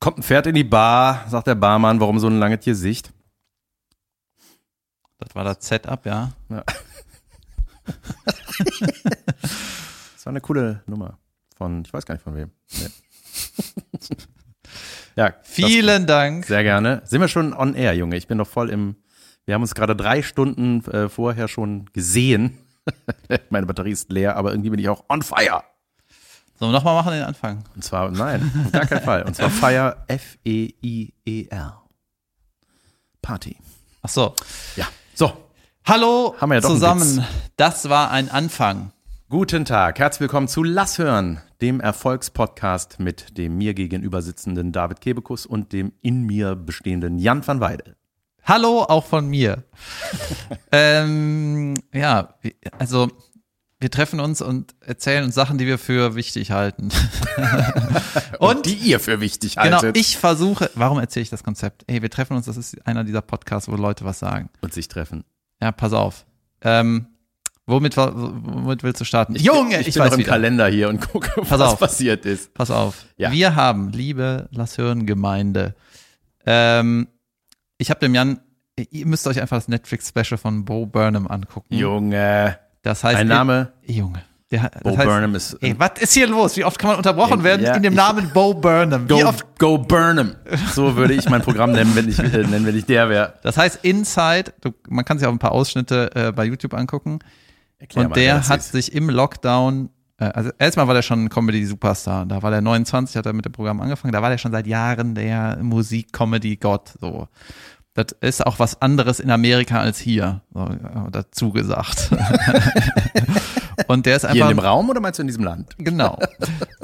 Kommt ein Pferd in die Bar, sagt der Barmann, warum so ein langes Gesicht? Das war das Setup, ja. Ja. das war eine coole Nummer von, ich weiß gar nicht von wem. Nee. ja, Vielen Dank. Sehr gerne. Sind wir schon on air, Junge? Ich bin noch voll im. Wir haben uns gerade drei Stunden äh, vorher schon gesehen. Meine Batterie ist leer, aber irgendwie bin ich auch on fire. Sollen wir nochmal machen den Anfang? Und zwar, nein, auf gar keinen Fall. Und zwar Fire F-E-I-E-R. Party. Ach so. Ja. So. Hallo Haben wir ja doch zusammen. Das war ein Anfang. Guten Tag, herzlich willkommen zu Lass hören, dem Erfolgspodcast mit dem mir gegenüber sitzenden David Kebekus und dem in mir bestehenden Jan van Weide. Hallo auch von mir. ähm, ja, also wir treffen uns und erzählen uns Sachen, die wir für wichtig halten. und die ihr für wichtig genau, haltet. ich versuche, warum erzähle ich das Konzept? Ey, wir treffen uns, das ist einer dieser Podcasts, wo Leute was sagen. und sich treffen. Ja, pass auf. Ähm, womit, womit willst du starten? Junge, ich, ich, bin weiß noch im wieder. Kalender hier und gucke, was auf. passiert ist. Pass auf. Ja. Wir haben, liebe Lass hören Gemeinde, ähm, ich habe dem Jan, ihr müsst euch einfach das Netflix-Special von Bo Burnham angucken. Junge. Das heißt, Ein Name, Junge. Der, Bo heißt, Burnham ist. Ey, was ist hier los? Wie oft kann man unterbrochen Ja, werden ja, in dem ich- Namen Bo Burnham? Wie Go, oft? go Burnham. So würde ich mein Programm nennen, wenn ich, äh, nennen, wenn ich der wäre. Das heißt, Inside, du, man kann sich auch ein paar Ausschnitte äh, bei YouTube angucken. Erklär und mal, der hat ist. sich im Lockdown, äh, also erstmal war der schon ein Comedy-Superstar. Da war der 29, hat er mit dem Programm angefangen. Da war der schon seit Jahren der Musik-Comedy-Gott. So. Das ist auch was anderes in Amerika als hier. So, dazu gesagt. und der ist Hier in dem einfach. Raum oder meinst du in diesem Land? Genau.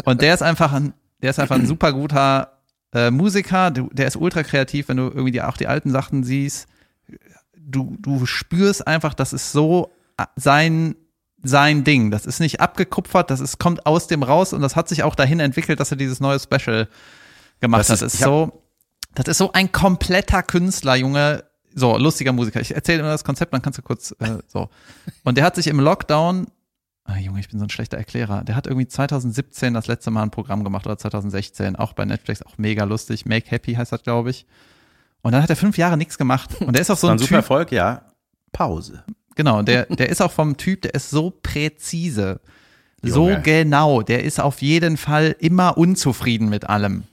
Und der ist einfach ein, der ist einfach ein super guter äh, Musiker. Du, der ist ultra kreativ, wenn du irgendwie die, auch die alten Sachen siehst. Du, du spürst einfach, das ist so äh, sein, sein Ding. Das ist nicht abgekupfert, das ist, kommt aus dem raus und das hat sich auch dahin entwickelt, dass er dieses neue Special gemacht Das hat. ist- Das ist so, das ist so ein kompletter Künstler, Junge. So, lustiger Musiker. Ich erzähle immer das Konzept, dann kannst du kurz, äh, so. Und der hat sich im Lockdown Ah, Junge, ich bin so ein schlechter Erklärer. Der hat irgendwie 2017 das letzte Mal ein Programm gemacht oder 2016, auch bei Netflix, auch mega lustig. Make Happy heißt das, glaube ich. Und dann hat er fünf Jahre nichts gemacht. Und der ist auch so ein ein super Typ, Erfolg, ja. Pause. genau, der, der ist auch vom Typ, der ist so präzise, so Junge. genau. Der ist auf jeden Fall immer unzufrieden mit allem.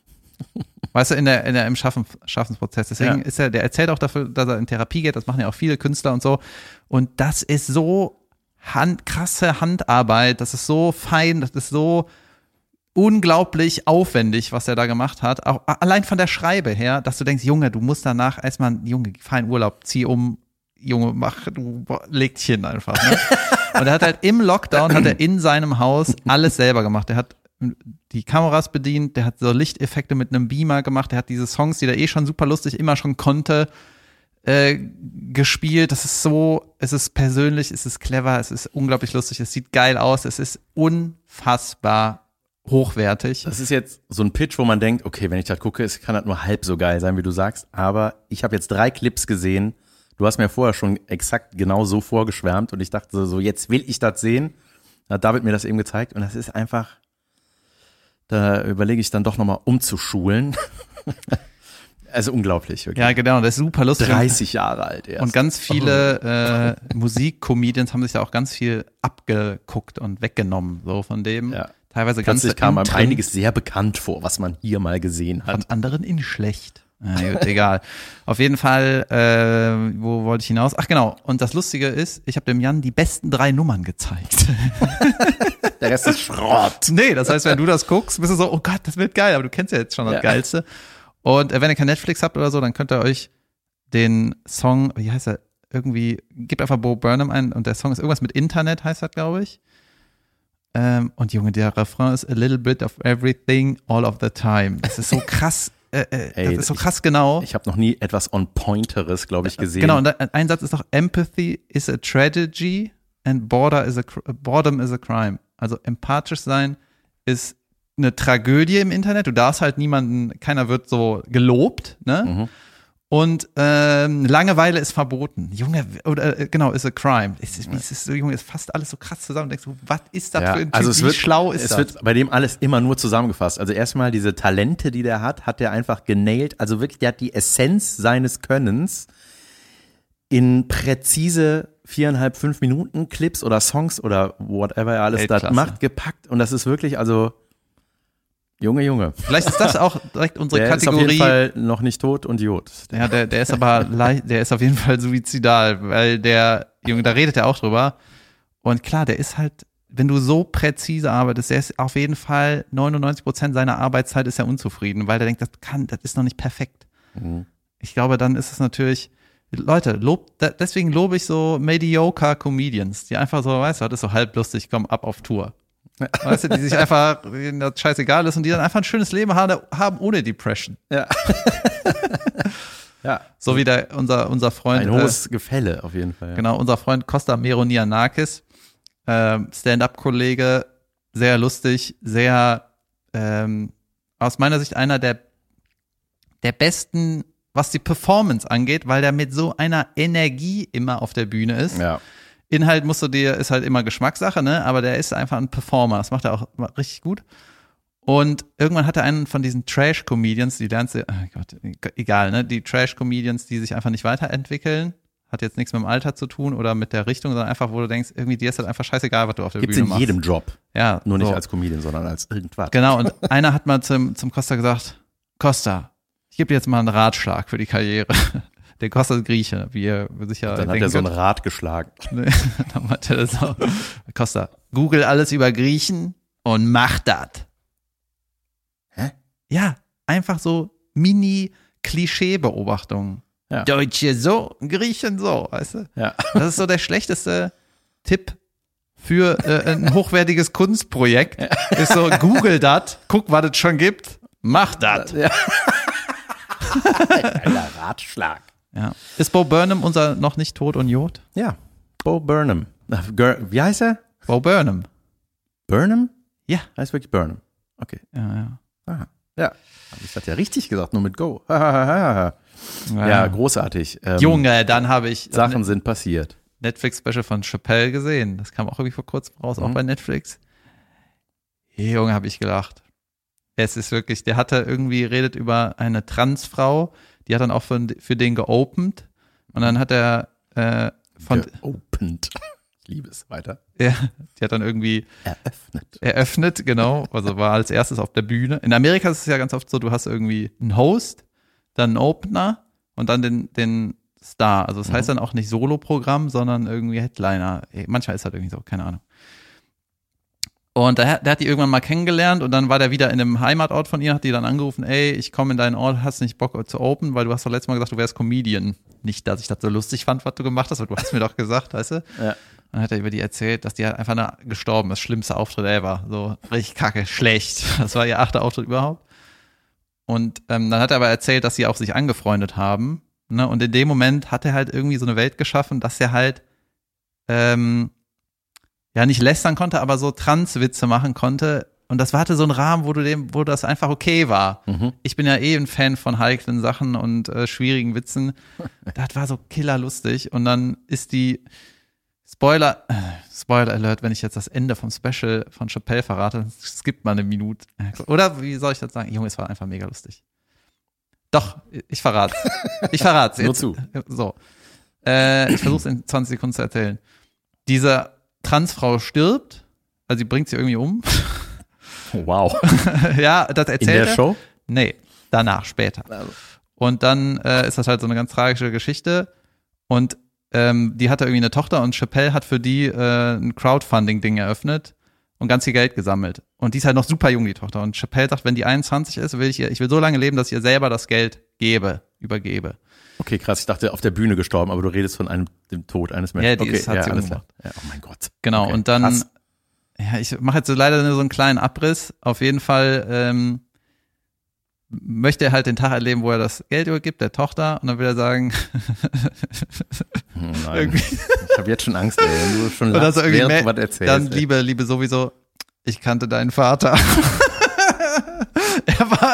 Weißt du, in der, in der, im Schaffen, Schaffensprozess. Deswegen Ja. ist er, der erzählt auch dafür, dass er in Therapie geht. Das machen ja auch viele Künstler und so. Und das ist so Hand, krasse Handarbeit. Das ist so fein. Das ist so unglaublich aufwendig, was er da gemacht hat. Auch allein von der Schreibe her, dass du denkst, Junge, du musst danach erstmal, Junge, fahr in Urlaub, zieh um, Junge, mach, du leg dich hin einfach. Ne? Und er hat halt im Lockdown, hat er in seinem Haus alles selber gemacht. Er hat die Kameras bedient, der hat so Lichteffekte mit einem Beamer gemacht, der hat diese Songs, die er eh schon super lustig immer schon konnte, äh, gespielt. Das ist so, es ist persönlich, es ist clever, es ist unglaublich lustig, es sieht geil aus, es ist unfassbar hochwertig. Das ist jetzt so ein Pitch, wo man denkt, okay, wenn ich das gucke, es kann das nur halb so geil sein, wie du sagst. Aber ich habe jetzt drei Clips gesehen. Du hast mir vorher schon exakt genau so vorgeschwärmt und ich dachte so, jetzt will ich das sehen. Da hat David mir das eben gezeigt und das ist einfach, da überlege ich dann doch nochmal umzuschulen. also unglaublich, wirklich. Ja, genau, das ist super lustig. 30 Jahre alt erst. Und ganz viele äh, Musik-Comedians haben sich da auch ganz viel abgeguckt und weggenommen, so von dem. Ja. Teilweise ganz kam einem einiges sehr bekannt vor, was man hier mal gesehen von hat. anderen in schlecht. Na gut, egal. Auf jeden Fall, äh, wo wollte ich hinaus? Ach genau. Und das Lustige ist, ich habe dem Jan die besten drei Nummern gezeigt. Der Rest ist Schrott. nee, das heißt, wenn du das guckst, bist du so, oh Gott, das wird geil, aber du kennst ja jetzt schon das Ja. Geilste. Und äh, wenn ihr kein Netflix habt oder so, dann könnt ihr euch den Song, wie heißt er, irgendwie, gebt einfach Bo Burnham ein und der Song ist irgendwas mit Internet, heißt das, glaube ich. Ähm, und Junge, der Refrain ist a little bit of everything all of the time. Das ist so krass, äh, äh, Ey, das ist so ich- krass genau. Ich habe noch nie etwas on Pointeres, glaube ich, gesehen. Genau, und ein Satz ist doch, Empathy is a tragedy and border is a, boredom is a crime. Also empathisch sein ist eine Tragödie im Internet. Du darfst halt niemanden, keiner wird so gelobt, ne? Mhm. Und ähm, Langeweile ist verboten. Junge, oder äh, genau, ist a crime. Es ist, es ist so, Junge, ist fast alles so krass zusammen. Denkst du, was ist das Ja, für ein Typ? also es Wie wird, schlau ist es das? wird bei dem alles immer nur zusammengefasst. Also erstmal diese Talente, die der hat, hat er einfach genailt. Also wirklich, der hat die Essenz seines Könnens in präzise viereinhalb, fünf Minuten Clips oder Songs oder whatever er alles da macht, gepackt. Und das ist wirklich, also, Junge, Junge. Vielleicht ist das auch direkt unsere Der ist auf jeden Kategorie. Fall noch nicht tot und Jod. Ja, der, der ist aber leicht, der ist auf jeden Fall suizidal, weil der, Junge, da redet er auch drüber. Und klar, der ist halt, wenn du so präzise arbeitest, der ist auf jeden Fall 99 Prozent seiner Arbeitszeit ist er unzufrieden, weil der denkt, das kann, das ist noch nicht perfekt. Mhm. Ich glaube, dann ist es natürlich, Leute, lob, deswegen lobe ich so mediocre Comedians, die einfach so, weißt du, das ist so halb lustig, komm ab auf Tour. Weißt du, die sich einfach, denen das scheißegal ist und die dann einfach ein schönes Leben haben, ohne Depression. Ja. ja. So wie der, unser, unser Freund. Ein hohes Gefälle auf jeden Fall. Äh, genau, unser Freund Costa Meronianakis, ähm, Stand-up-Kollege, sehr lustig, sehr, ähm, aus meiner Sicht einer der, der besten, was die Performance angeht, weil der mit so einer Energie immer auf der Bühne ist. Ja. Inhalt musst du dir, ist halt immer Geschmackssache, ne? Aber der ist einfach ein Performer. Das macht er auch richtig gut. Und irgendwann hat er einen von diesen Trash-Comedians, die lernst du, oh Gott, egal, ne? Die Trash-Comedians, die sich einfach nicht weiterentwickeln. Hat jetzt nichts mit dem Alter zu tun oder mit der Richtung, sondern einfach, wo du denkst, irgendwie dir ist halt einfach scheißegal, was du auf der Gibt's Bühne in machst. jedem Job. Ja, Nur nicht so. als Comedian, sondern als irgendwas. Genau, und einer hat mal zum, zum Costa gesagt, Costa, ich gebe dir jetzt mal einen Ratschlag für die Karriere. Der Costa ist Grieche, wie ihr sicher Dann hat er so ein. Rad geschlagen. Dann meinte er so, Costa, google alles über Griechen und mach das. Hä? Ja, einfach so Mini-Klischee-Beobachtungen. Ja. Deutsche so, Griechen so, weißt du? Ja. Das ist so der schlechteste Tipp für äh, ein hochwertiges Kunstprojekt. Ist so, google das, guck, was es schon gibt, mach das. Ja. Geiler Ratschlag. Ja. Ist Bo Burnham unser noch nicht tot und Jod? Ja. Bo Burnham. Ger- Wie heißt er? Bo Burnham. Burnham? Ja. Heißt wirklich Burnham. Okay. Ja, ja. Aha. Ja. Ich das ja richtig gesagt, nur mit Go. ja, Ja, großartig. Ähm, Junge, dann habe ich das Sachen sind passiert. Netflix-Special von Chappelle gesehen. Das kam auch irgendwie vor kurzem raus, auch Mhm. bei Netflix. Junge, habe ich gelacht. Es ist wirklich, der hatte irgendwie, redet über eine Transfrau, die hat dann auch für, für den geopend. Und dann hat er äh, von, Geopend. Ich liebe es. Weiter. ja, die hat dann irgendwie Eröffnet. eröffnet, genau. Also war als erstes auf der Bühne. In Amerika ist es ja ganz oft so, du hast irgendwie einen Host, dann einen Opener und dann den, den Star. Also das heißt dann auch nicht Solo-Programm, sondern irgendwie Headliner. Manchmal ist halt irgendwie so, keine Ahnung. Und der, der hat die irgendwann mal kennengelernt und dann war der wieder in einem Heimatort von ihr, hat die dann angerufen, ey, ich komme in deinen Ort, hast nicht Bock zu open, weil du hast doch letztes Mal gesagt, du wärst Comedian. Nicht, dass ich das so lustig fand, was du gemacht hast, aber du hast mir doch gesagt, weißt du? Ja. Dann hat er über die erzählt, dass die halt einfach nur gestorben ist. Schlimmste Auftritt ever. So richtig kacke, schlecht. Das war ihr achter Auftritt überhaupt. Und ähm, dann hat er aber erzählt, dass sie auch sich angefreundet haben. Ne? Und in dem Moment hat er halt irgendwie so eine Welt geschaffen, dass er halt ähm, ja nicht lästern konnte, aber so Transwitze machen konnte. Und das hatte so einen Rahmen, wo du dem, wo das einfach okay war. Mhm. Ich bin ja eh ein Fan von heiklen Sachen und äh, schwierigen Witzen. Das war so killerlustig. Und dann ist die Spoiler, äh, Spoiler Alert, wenn ich jetzt das Ende vom Special von Chappelle verrate, skippt mal eine Minute. Oder wie soll ich das sagen? Junge, es war einfach mega lustig. Doch, ich verrate. Ich verrate Nur jetzt. zu. So. Äh, ich versuche es in 20 Sekunden zu erzählen. Diese Transfrau stirbt, also sie bringt sie irgendwie um. Wow. ja, das In erzählt der er. Show? Nee, danach, später. Und dann äh, ist das halt so eine ganz tragische Geschichte. Und ähm, die hatte irgendwie eine Tochter und Chappelle hat für die äh, ein Crowdfunding-Ding eröffnet und ganz viel Geld gesammelt. Und die ist halt noch super jung, die Tochter. Und Chappelle sagt, wenn die 21 ist, will ich ihr, ich will so lange leben, dass ich ihr selber das Geld gebe, übergebe. Okay, krass. Ich dachte, auf der Bühne gestorben, aber du redest von einem, dem Tod eines Menschen. Ja, die okay, ist- hat sie alles klar. Ja, oh mein Gott. Genau, Okay, und dann, krass. ja, ich mache jetzt so leider nur so einen kleinen Abriss. Auf jeden Fall ähm, möchte er halt den Tag erleben, wo er das Geld übergibt, der Tochter, und dann will er sagen, Hm, Nein. Ich habe jetzt schon Angst, ey. Wenn du schon lachst, während du was erzählst. dann ey. liebe, liebe sowieso, ich kannte deinen Vater.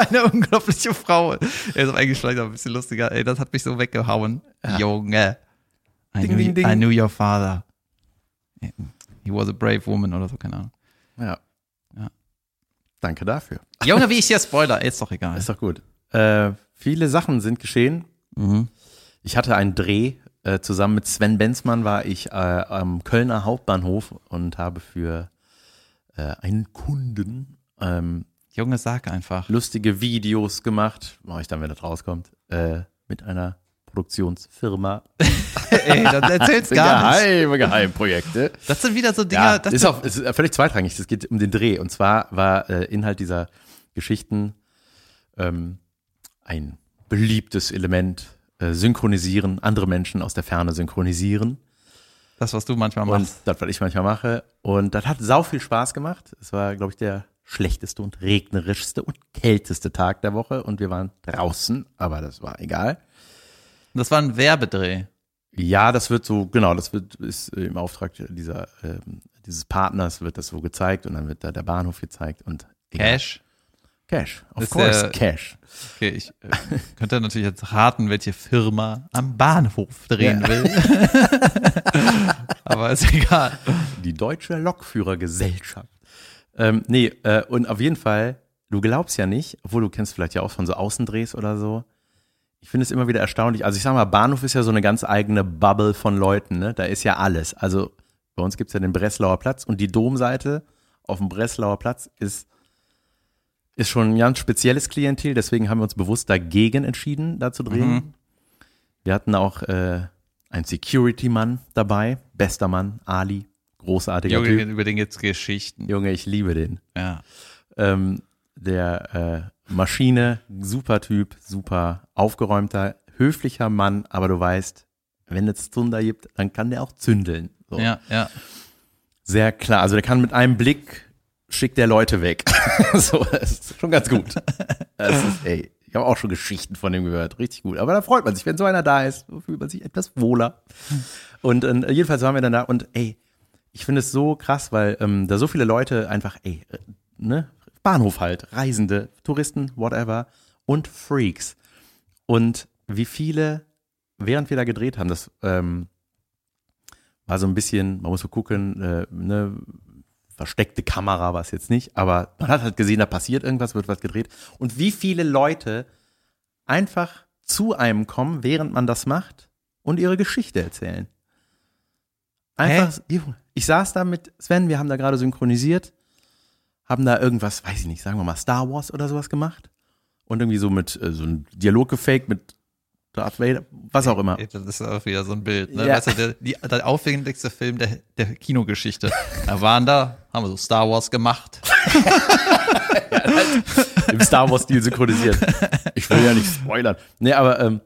Eine unglaubliche Frau. Er ist eigentlich vielleicht auch ein bisschen lustiger. Ey, das hat mich so weggehauen. Junge. I, Ding, knew, ding, ding. I knew your father. He was a brave woman oder so, keine Ahnung. Ja. Ja. Danke dafür. Junge, wie ich hier Spoiler, ist doch egal. Ist doch gut. Äh, viele Sachen sind geschehen. Mhm. Ich hatte einen Dreh. Äh, zusammen mit Sven Benzmann war ich äh, am Kölner Hauptbahnhof und habe für äh, einen Kunden ähm, Junge, sag einfach. lustige Videos gemacht. Mache ich dann, wenn das rauskommt. Äh, mit einer Produktionsfirma. Ey, dann erzähl's gar nicht. Geheime Geheimprojekte. Das sind wieder so Dinger, Ja, das ist auch ist völlig zweitrangig. Es geht um den Dreh. Und zwar war äh, Inhalt dieser Geschichten ähm, ein beliebtes Element. Äh, synchronisieren, andere Menschen aus der Ferne synchronisieren. das, was du manchmal Und machst. das, was ich manchmal mache. Und das hat sau viel Spaß gemacht. Es war, glaube ich, der schlechteste und regnerischste und kälteste Tag der Woche. Und wir waren draußen, aber das war egal. Das war ein Werbedreh. Ja, das wird so, genau, das wird ist im Auftrag dieser ähm, dieses Partners wird das so gezeigt und dann wird da der Bahnhof gezeigt und egal. Cash. Cash, of Ist course, der- Cash. Okay, ich äh, könnte natürlich jetzt raten, welche Firma am Bahnhof drehen Ja. will. Aber ist egal. Die Deutsche Lokführergesellschaft. Ähm, nee, äh, und auf jeden Fall, du glaubst ja nicht, obwohl du kennst vielleicht ja auch von so Außendrehs oder so. Ich finde es immer wieder erstaunlich. Also ich sag mal, Bahnhof ist ja so eine ganz eigene Bubble von Leuten, ne? Da ist ja alles. Also bei uns gibt's ja den Breslauer Platz und die Domseite auf dem Breslauer Platz ist, ist schon ein ganz spezielles Klientel, deswegen haben wir uns bewusst dagegen entschieden, da zu drehen. Mhm. Wir hatten auch äh, einen Security-Mann dabei, bester Mann, Ali, großartiger Junge, Typ. über den gibt's Geschichten. Junge, ich liebe den. Ja. Ähm, der äh, Maschine, super Typ, super aufgeräumter, höflicher Mann, aber du weißt, wenn es Zunder gibt, dann kann der auch zündeln. So. Ja, ja. Sehr klar. Also der kann mit einem Blick schickt der Leute weg. so, das ist schon ganz gut. Das ist, ey, ich habe auch schon Geschichten von dem gehört. Richtig gut. Aber da freut man sich, wenn so einer da ist, fühlt man sich etwas wohler. Und äh, jedenfalls waren wir dann da und ey, ich finde es so krass, weil ähm, da so viele Leute einfach, ey, äh, ne, Bahnhof halt, Reisende, Touristen, whatever und Freaks. Und wie viele, während wir da gedreht haben, das ähm, war so ein bisschen, man muss so gucken, äh, ne, versteckte Kamera war es jetzt nicht, aber man hat halt gesehen, da passiert irgendwas, wird was gedreht. Und wie viele Leute einfach zu einem kommen, während man das macht und ihre Geschichte erzählen. Einfach, ich saß da mit Sven, wir haben da gerade synchronisiert, haben da irgendwas, weiß ich nicht, sagen wir mal Star Wars oder sowas gemacht und irgendwie so mit äh, so einem Dialog gefaked mit Darth Vader, was auch immer. Das ist auch wieder so ein Bild. Ne? Ja. Weißt du, der, die, der aufwendigste Film der, der Kinogeschichte. Da waren da, haben wir so Star Wars gemacht. im Star Wars-Stil synchronisiert. Ich will ja nicht spoilern. Nee, aber ähm,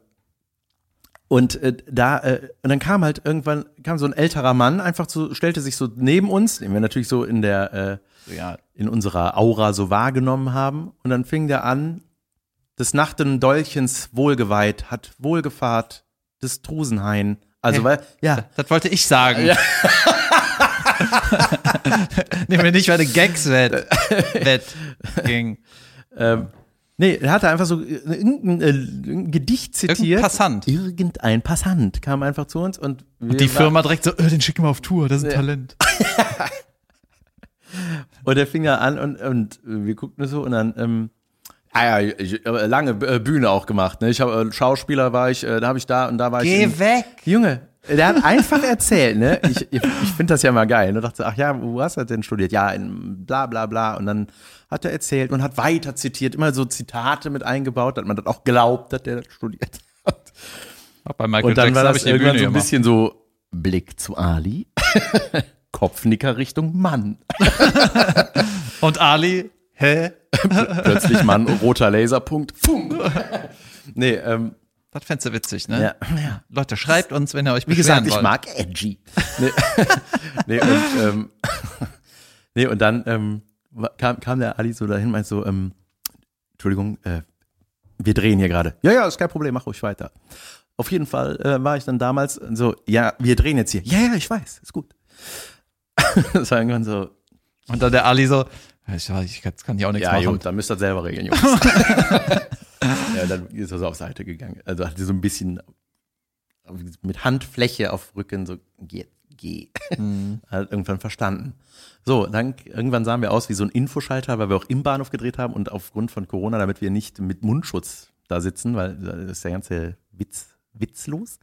und äh, da äh, und dann kam halt irgendwann kam so ein älterer Mann einfach so stellte sich so neben uns, den wir natürlich so in der äh, Ja, in unserer Aura so wahrgenommen haben und dann fing der an des nachten Dolchens wohlgeweiht hat Wohlgefahrt des Trusenhain. Also Hey. weil ja das wollte ich sagen. Ja. Nimm mir nicht meine Gags wett. wett ging. ähm, Nee, er hatte einfach so äh, irgendein, äh, ein Gedicht zitiert. Irgendein Passant. Irgendein Passant kam einfach zu uns und, wir Die Firma direkt so, äh, den schicken wir auf Tour, das ist ein Talent. Und er fing da an und, und wir guckten so und dann, ähm, ah ja, ich habe lange äh, Bühne auch gemacht. Ne? Ich habe äh, Schauspieler war ich, äh, da habe ich da und da war ich. in- weg. Junge, der hat einfach erzählt, ne? Ich, ich, ich finde das ja mal geil. Und dachte, ach ja, wo hast du denn studiert? Ja, in bla bla bla. Und dann hat er erzählt und hat weiter zitiert, immer so Zitate mit eingebaut, dass man das auch glaubt, dass der das studiert hat. Auch bei Michael Und dann Jackson war das irgendwann Bühne so ein bisschen so Blick zu Ali, Kopfnicker Richtung Mann. Und Ali, hä? Plötzlich Mann, roter Laserpunkt. Fum. Nee, ähm, Das fändest du witzig, ne? ja, ja. Leute, schreibt uns, wenn ihr euch Wie gesagt, ich wollt. mag edgy. Nee, nee, und, ähm, nee, und dann ähm, kam, kam der Ali so dahin, meint so, ähm, Entschuldigung, äh, wir drehen hier gerade. Ja, ja, ist kein Problem, mach ruhig weiter. Auf jeden Fall äh, war ich dann damals so, ja, wir drehen jetzt hier. Ja, ja, ich weiß, ist gut. das war irgendwann so, Und dann der Ali so, Ich, ich, kann ich auch nichts Ja, machen. gut, dann müsst ihr das selber regeln, Jungs. ja, dann ist er so auf Seite gegangen. Also hat sie so ein bisschen mit Handfläche auf Rücken so, geh, geh. Hat irgendwann verstanden. So, dann irgendwann sahen wir aus wie so ein Infoschalter, weil wir auch im Bahnhof gedreht haben und aufgrund von Corona, damit wir nicht mit Mundschutz da sitzen, weil da ist der ganze Witz witzlos.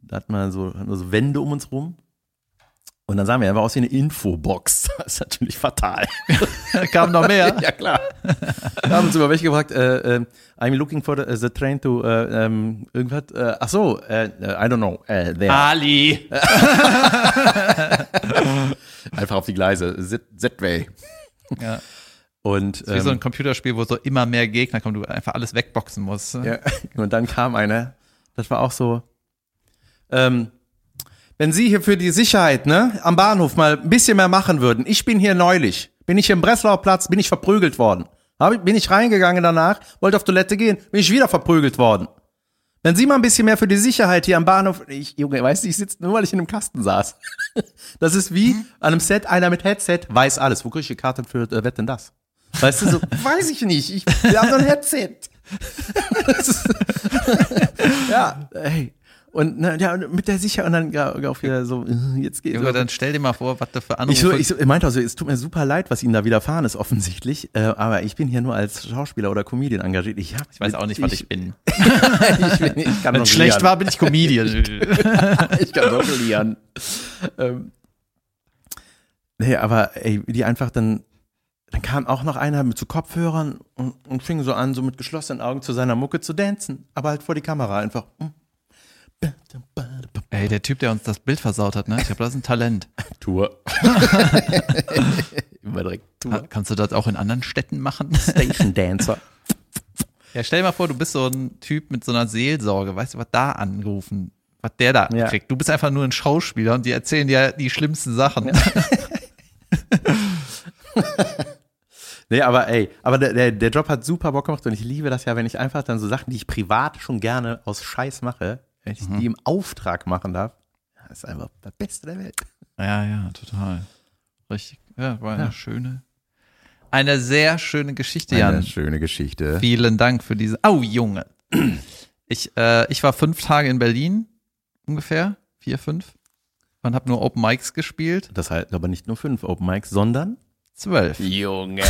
Da hat man so, hatten wir so Wände um uns rum. Und dann sahen wir einfach aus wie eine Infobox. Das ist natürlich fatal. Kam noch mehr. ja, klar. Da haben uns über welche gefragt, äh, äh, I'm looking for the, the train to, äh, ähm, irgendwas, äh, ach so, äh, I don't know, äh, there. Ali. Einfach auf die Gleise, Z-Way. Ja. Und, Wie so ein ähm, Computerspiel, wo so immer mehr Gegner kommen, du einfach alles wegboxen musst. ja, und dann kam einer, das war auch so, ähm, wenn Sie hier für die Sicherheit, ne, am Bahnhof mal ein bisschen mehr machen würden. Ich bin hier neulich, bin ich im Breslauer Platz, bin ich verprügelt worden. Bin ich reingegangen danach, wollte auf Toilette gehen, bin ich wieder verprügelt worden. Wenn Sie mal ein bisschen mehr für die Sicherheit hier am Bahnhof, ich, Junge, weißt du, ich sitze nur, weil ich in einem Kasten saß. Das ist wie an einem Set, einer mit Headset weiß alles. Wo kriege ich die Karte für, äh, wer denn das? Weißt du, so, weiß ich nicht, ich, wir haben doch ein Headset. Ist, ja, ey. Und na, ja, mit der Sicherheit und dann ja, auch wieder so, jetzt geht's. Junge, dann stell dir mal vor, was da für Anrufe. Ich, so, ich, so, ich meinte also, es tut mir super leid, was Ihnen da widerfahren ist, offensichtlich. Äh, aber ich bin hier nur als Schauspieler oder Comedian engagiert. Ich, hab, ich weiß auch nicht, was ich bin. ich, bin, ich kann Wenn schlecht war, bin ich Comedian. ich kann jonglieren. ähm, nee, aber ey, die einfach dann, dann kam auch noch einer mit so Kopfhörern und, und fing so an, so mit geschlossenen Augen zu seiner Mucke zu dancen. Aber halt vor die Kamera einfach. Ey, der Typ, der uns das Bild versaut hat, ne? Ich glaube, das ist ein Talent. Tour. Immer direkt Tour. Kannst du das auch in anderen Städten machen? Station Dancer. Ja, stell dir mal vor, du bist so ein Typ mit so einer Seelsorge. Weißt du, was da angerufen, was der da Ja. kriegt? Du bist einfach nur ein Schauspieler und die erzählen dir die schlimmsten Sachen. Nee, aber ey, aber der, der, der Job hat super Bock gemacht und ich liebe das ja, wenn ich einfach dann so Sachen, die ich privat schon gerne aus Scheiß mache, wenn ich die im Auftrag machen darf, das ist einfach das Beste der Welt. Ja, ja, total. Richtig. Ja, war eine Ja. schöne, eine sehr schöne Geschichte, Jan. schöne Geschichte. Vielen Dank für diese. Au, Junge. Ich, äh, ich war fünf Tage in Berlin, ungefähr, vier, fünf, und habe nur Open Mics gespielt. Das heißt aber nicht nur fünf Open Mics, sondern Zwölf. Junge.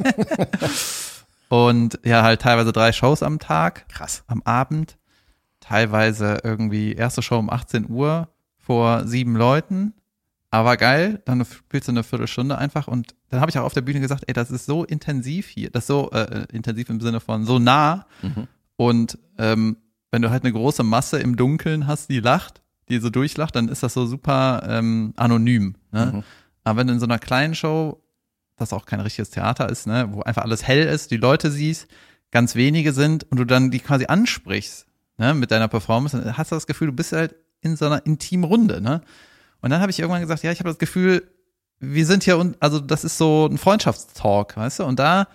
Und ja, halt teilweise drei Shows am Tag, Krass. am Abend. Teilweise irgendwie erste Show um 18 Uhr vor sieben Leuten. Aber geil, dann spielst du eine Viertelstunde einfach und dann habe ich auch auf der Bühne gesagt, ey, das ist so intensiv hier, das ist so äh, intensiv im Sinne von so nah und ähm, wenn du halt eine große Masse im Dunkeln hast, die lacht, die so durchlacht, dann ist das so super ähm, anonym. Ne? Aber wenn du in so einer kleinen Show, das auch kein richtiges Theater ist, ne, wo einfach alles hell ist, die Leute siehst, ganz wenige sind und du dann die quasi ansprichst, ne, mit deiner Performance, dann hast du das Gefühl, du bist halt in so einer intimen Runde, ne? Und dann habe ich irgendwann gesagt, ja, ich habe das Gefühl, wir sind hier und also das ist so ein Freundschaftstalk, weißt du? Und da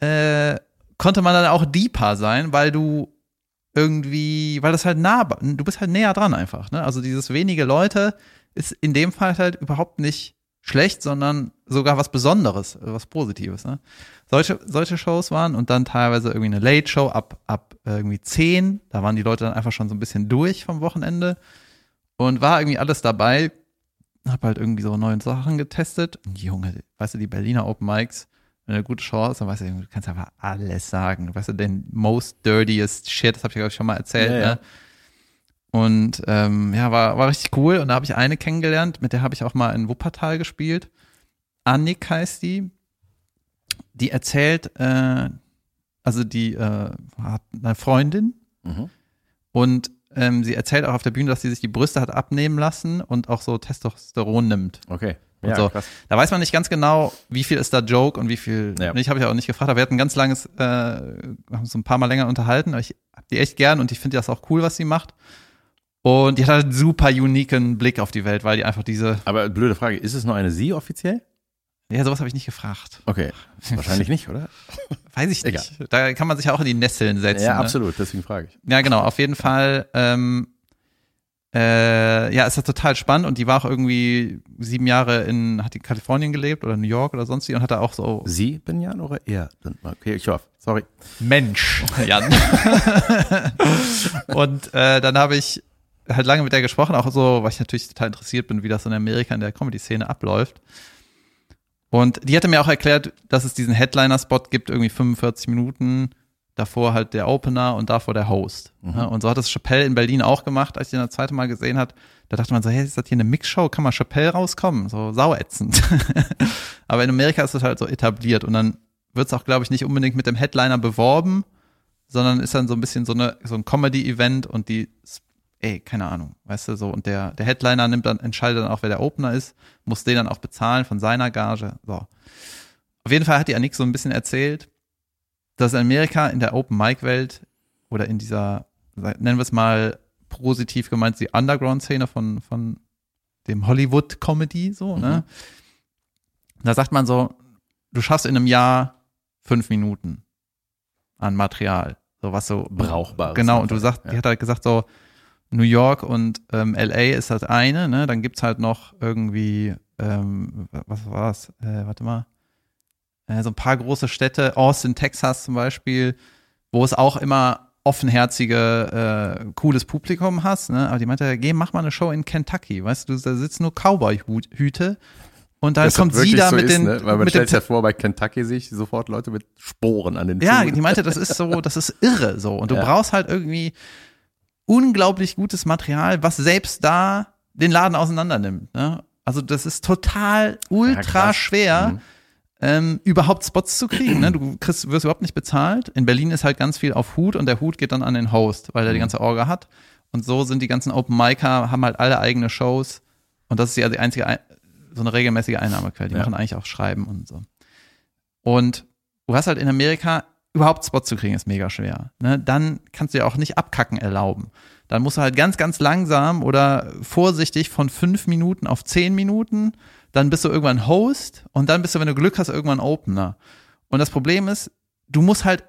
äh, konnte man dann auch deeper sein, weil du irgendwie, weil das halt nah, du bist halt näher dran einfach, ne? Also dieses wenige Leute ist in dem Fall halt überhaupt nicht schlecht, sondern sogar was Besonderes, was Positives, ne? Solche, solche Shows waren und dann teilweise irgendwie eine Late Show ab, ab irgendwie 10, da waren die Leute dann einfach schon so ein bisschen durch vom Wochenende und war irgendwie alles dabei, hab halt irgendwie so neue Sachen getestet. Und Junge, weißt du, die Berliner Open Mics, wenn du eine gute Show hast, dann weißt du, du kannst einfach alles sagen. Weißt du, den most dirtiest shit, das habe ich glaube ich schon mal erzählt, Ja, ja. ne? Und ähm, ja, war, war richtig cool. Und da habe ich eine kennengelernt, mit der habe ich auch mal in Wuppertal gespielt. Annik heißt die. Die erzählt, äh, also die äh, hat eine Freundin Mhm. und ähm, sie erzählt auch auf der Bühne, dass sie sich die Brüste hat abnehmen lassen und auch so Testosteron nimmt. Okay. Ja, so. krass. Da weiß man nicht ganz genau, wie viel ist da Joke und wie viel. Ja. Ich habe ja auch nicht gefragt, aber wir hatten ein ganz langes, äh, haben uns ein paar Mal länger unterhalten. Aber ich hab die echt gern und ich finde das auch cool, was sie macht. Und die hat halt einen super uniken Blick auf die Welt, weil die einfach diese. Aber blöde Frage, ist es noch eine Sie offiziell? Ja, sowas habe ich nicht gefragt. Okay. Wahrscheinlich nicht, oder? Weiß ich nicht. Da kann man sich ja auch in die Nesseln setzen. Ja, ne? absolut, deswegen frage ich. Ja, genau, auf jeden Fall. Ähm, äh, ja, ist das total spannend und die war auch irgendwie sieben Jahre in, hat die in Kalifornien gelebt oder New York oder sonst wie und hat da auch so. Sie, Benjan, oder er? Okay, ich hoffe. Sorry. Mensch, Jan. und äh, dann habe ich halt lange mit der gesprochen, auch so, weil ich natürlich total interessiert bin, wie das in Amerika in der Comedy-Szene abläuft. Und die hatte mir auch erklärt, dass es diesen Headliner-Spot gibt, irgendwie 45 Minuten davor halt der Opener und davor der Host. Mhm. Ja, und so hat es Chappelle in Berlin auch gemacht, als ich den das zweite Mal gesehen hat. Da dachte man so, hey, ist das hier eine Mixshow? Kann mal Chappelle rauskommen? So sauätzend. Aber in Amerika ist das halt so etabliert und dann wird es auch, glaube ich, nicht unbedingt mit dem Headliner beworben, sondern ist dann so ein bisschen so, eine, so ein Comedy-Event und die, ey, keine Ahnung, weißt du, so. Und der, der Headliner nimmt dann, entscheidet dann auch, wer der Opener ist, muss den dann auch bezahlen von seiner Gage. So. Auf jeden Fall hat die Annik so ein bisschen erzählt, dass in Amerika in der Open-Mic-Welt oder in dieser, nennen wir es mal positiv gemeint, die Underground-Szene von, von dem Hollywood-Comedy, so, ne? Mhm. Da sagt man so, du schaffst in einem Jahr fünf Minuten an Material, so was so brauchbar. Genau, und du sagst, ja. die hat halt gesagt so, New York und ähm, LA ist das eine, ne? Dann gibt's halt noch irgendwie, ähm, was war's? Äh, warte mal, äh, so ein paar große Städte, Austin, Texas zum Beispiel, wo es auch immer offenherzige, äh, cooles Publikum hast, ne? Aber die meinte, geh, mach mal eine Show in Kentucky, weißt du, da sitzen nur Cowboy-Hüte und dann das kommt sie da so mit ist, den. Ne? Weil man stellt sich ja vor, bei Kentucky sich sofort Leute mit Sporen an den Ja, Zungen. die meinte, das ist so, das ist irre so. Und du ja. brauchst halt irgendwie unglaublich gutes Material, was selbst da den Laden auseinander nimmt. Ne? Also das ist total ultra ja, schwer. Mhm ähm, überhaupt Spots zu kriegen. Ne? Du kriegst, wirst überhaupt nicht bezahlt. In Berlin ist halt ganz viel auf Hut und der Hut geht dann an den Host, weil er die mhm. ganze Orga hat. Und so sind die ganzen Open Micer, haben halt alle eigene Shows. Und das ist ja die einzige, so eine regelmäßige Einnahmequelle. Die ja. machen eigentlich auch Schreiben und so. Und du hast halt in Amerika überhaupt Spots zu kriegen, ist mega schwer. Ne? Dann kannst du ja auch nicht abkacken erlauben. Dann musst du halt ganz, ganz langsam oder vorsichtig von fünf Minuten auf zehn Minuten dann bist du irgendwann Host und dann bist du, wenn du Glück hast, irgendwann Opener. Und das Problem ist, du musst halt,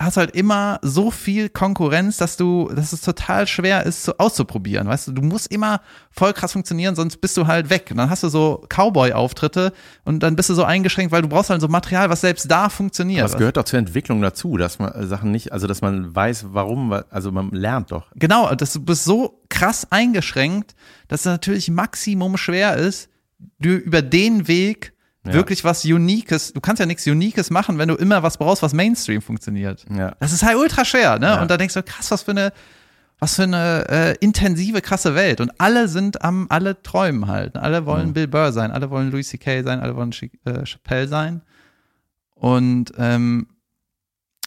hast halt immer so viel Konkurrenz, dass du, dass es total schwer ist, so auszuprobieren. Weißt du, du musst immer voll krass funktionieren, sonst bist du halt weg. Und dann hast du so Cowboy-Auftritte und dann bist du so eingeschränkt, weil du brauchst halt so Material, was selbst da funktioniert. Aber es gehört doch zur Entwicklung dazu, dass man äh, Sachen nicht, also dass man weiß, warum, also man lernt doch. Genau, dass du bist so krass eingeschränkt, dass es natürlich Maximum schwer ist, du über den Weg ja. wirklich was Uniques, du kannst ja nichts Uniques machen, wenn du immer was brauchst, was Mainstream funktioniert. Ja. Das ist halt ultra schwer, ne? Ja. Und da denkst du, krass, was für eine, was für eine äh, intensive, krasse Welt. Und alle sind am, alle träumen halt. Alle wollen mhm. Bill Burr sein, alle wollen Louis C.K. sein, alle wollen Ch äh, Chappelle sein. Und ähm,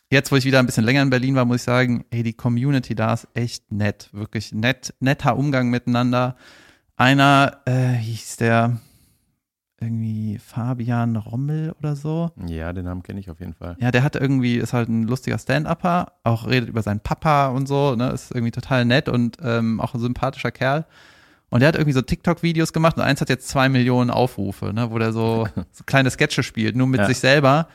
jetzt, wo ich wieder ein bisschen länger in Berlin war, muss ich sagen, ey, die Community da ist echt nett. Wirklich nett, netter Umgang miteinander. Einer äh, hieß der irgendwie Fabian Rommel oder so. Ja, den Namen kenne ich auf jeden Fall. Ja, der hat irgendwie, ist halt ein lustiger Stand-Upper, auch redet über seinen Papa und so, ne, ist irgendwie total nett und ähm, auch ein sympathischer Kerl. Und der hat irgendwie so TikTok-Videos gemacht und eins hat jetzt zwei Millionen Aufrufe, ne, wo der so, so kleine Sketche spielt, nur mit ja. sich selber.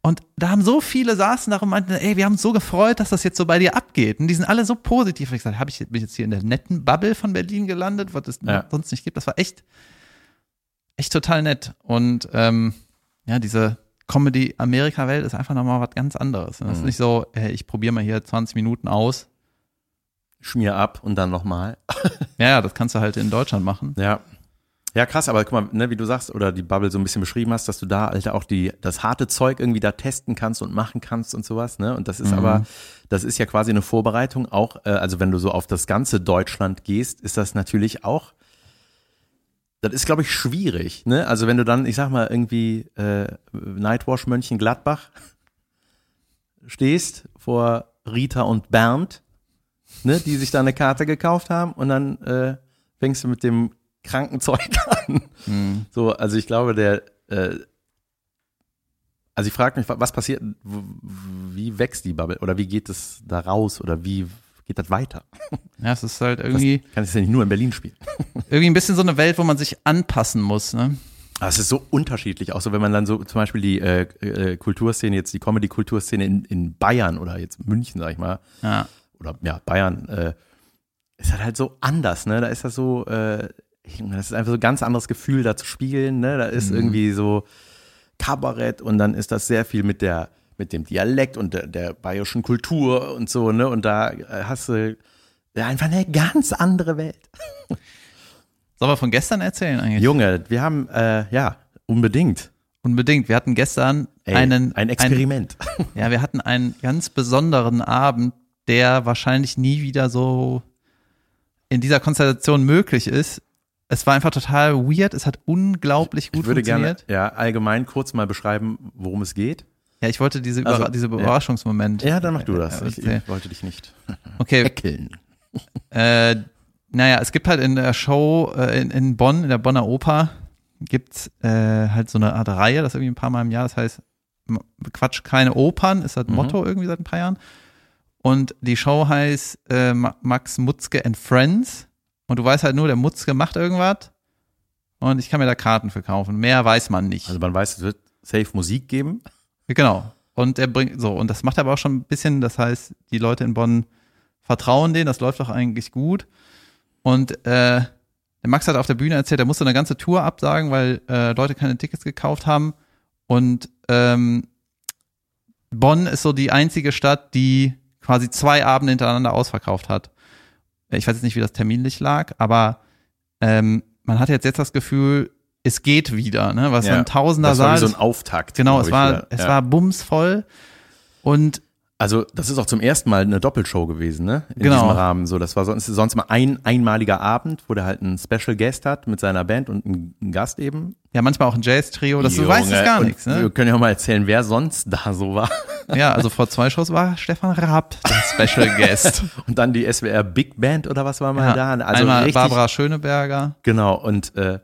Und da haben so viele saßen da und meinten, ey, wir haben uns so gefreut, dass das jetzt so bei dir abgeht. Und die sind alle so positiv. Und ich gesagt, habe ich bin ich jetzt hier in der netten Bubble von Berlin gelandet, was es ja. sonst nicht gibt. Das war echt, echt total nett. Und ähm, ja, diese Comedy-Amerika-Welt ist einfach nochmal was ganz anderes. Das ist mhm. nicht so, ey, ich probiere mal hier 20 Minuten aus. Schmier ab und dann nochmal. ja, das kannst du halt in Deutschland machen. Ja. Ja, krass, aber guck mal, ne, wie du sagst, oder die Bubble so ein bisschen beschrieben hast, dass du da, Alter, auch die, das harte Zeug irgendwie da testen kannst und machen kannst und sowas, ne? Und das ist mhm. aber, das ist ja quasi eine Vorbereitung auch, äh, also wenn du so auf das ganze Deutschland gehst, ist das natürlich auch, das ist, glaube ich, schwierig, ne? Also wenn du dann, ich sag mal, irgendwie äh, Nightwash Mönchengladbach stehst vor Rita und Bernd, ne, die sich da eine Karte gekauft haben und dann äh, fängst du mit dem Krankenzeug an. Mhm. So, also ich glaube, der, äh, also ich frage mich, was passiert, wie wächst die Bubble oder wie geht es da raus oder wie geht das weiter? Ja, es ist halt irgendwie. Das kann ich ja nicht nur in Berlin spielen. Irgendwie ein bisschen so eine Welt, wo man sich anpassen muss, ne? Ah, es ist so unterschiedlich, auch so wenn man dann so zum Beispiel die äh, äh, Kulturszene, jetzt die Comedy-Kulturszene in, in Bayern oder jetzt München, sag ich mal, ja. oder ja, Bayern, äh, ist halt, halt so anders, ne? Da ist das so, äh, das ist einfach so ein ganz anderes Gefühl, da zu spielen, ne? Da ist mhm. irgendwie so Kabarett und dann ist das sehr viel mit der, mit dem Dialekt und der, der bayerischen Kultur und so, ne? Und da äh, hast du einfach eine ganz andere Welt. Sollen wir von gestern erzählen eigentlich? Junge, wir haben, äh, ja, unbedingt. Unbedingt. Wir hatten gestern Ey, einen. Ein Experiment. Ein, ja, wir hatten einen ganz besonderen Abend, der wahrscheinlich nie wieder so in dieser Konstellation möglich ist. Es war einfach total weird. Es hat unglaublich gut ich würde funktioniert. Gerne, ja, allgemein kurz mal beschreiben, worum es geht. Ja, ich wollte diese, also, diese Überraschungsmoment. Ja, dann mach du das. Ich, ich wollte dich nicht okay. eckeln. Äh, naja, es gibt halt in der Show äh, in, in Bonn, in der Bonner Oper, gibt's äh, halt so eine Art Reihe, das irgendwie ein paar Mal im Jahr, das heißt Quatsch, keine Opern, ist das mhm. Motto irgendwie seit ein paar Jahren. Und die Show heißt äh, Max Mutzke and Friends. Und du weißt halt nur, der Mutzke macht irgendwas und ich kann mir da Karten verkaufen. Mehr weiß man nicht. Also man weiß, es wird safe Musik geben. Genau. Und er bringt so, und das macht er aber auch schon ein bisschen, das heißt, die Leute in Bonn vertrauen denen, das läuft doch eigentlich gut. Und äh, der Max hat auf der Bühne erzählt, er musste eine ganze Tour absagen, weil äh, Leute keine Tickets gekauft haben. Und ähm, Bonn ist so die einzige Stadt, die quasi zwei Abende hintereinander ausverkauft hat. Ich weiß jetzt nicht, wie das terminlich lag, aber ähm, man hat jetzt jetzt das Gefühl, es geht wieder, ne? Was ja, ein Tausender das war wie so ein Auftakt. Genau, es war, es ja. war bumsvoll und also das ist auch zum ersten Mal eine Doppelshow gewesen, ne? In genau. diesem Rahmen. So, das war sonst, sonst mal ein einmaliger Abend, wo der halt einen Special Guest hat mit seiner Band und einen, Gast eben. Ja, manchmal auch ein Jazz-Trio, das du weißt es gar nichts, ne? Wir können ja auch mal erzählen, wer sonst da so war. Ja, also vor zwei Shows war Stefan Raab der Special Guest. und dann die SWR Big Band oder was war mal ja, da? Also einmal richtig, Barbara Schöneberger. Genau, und äh,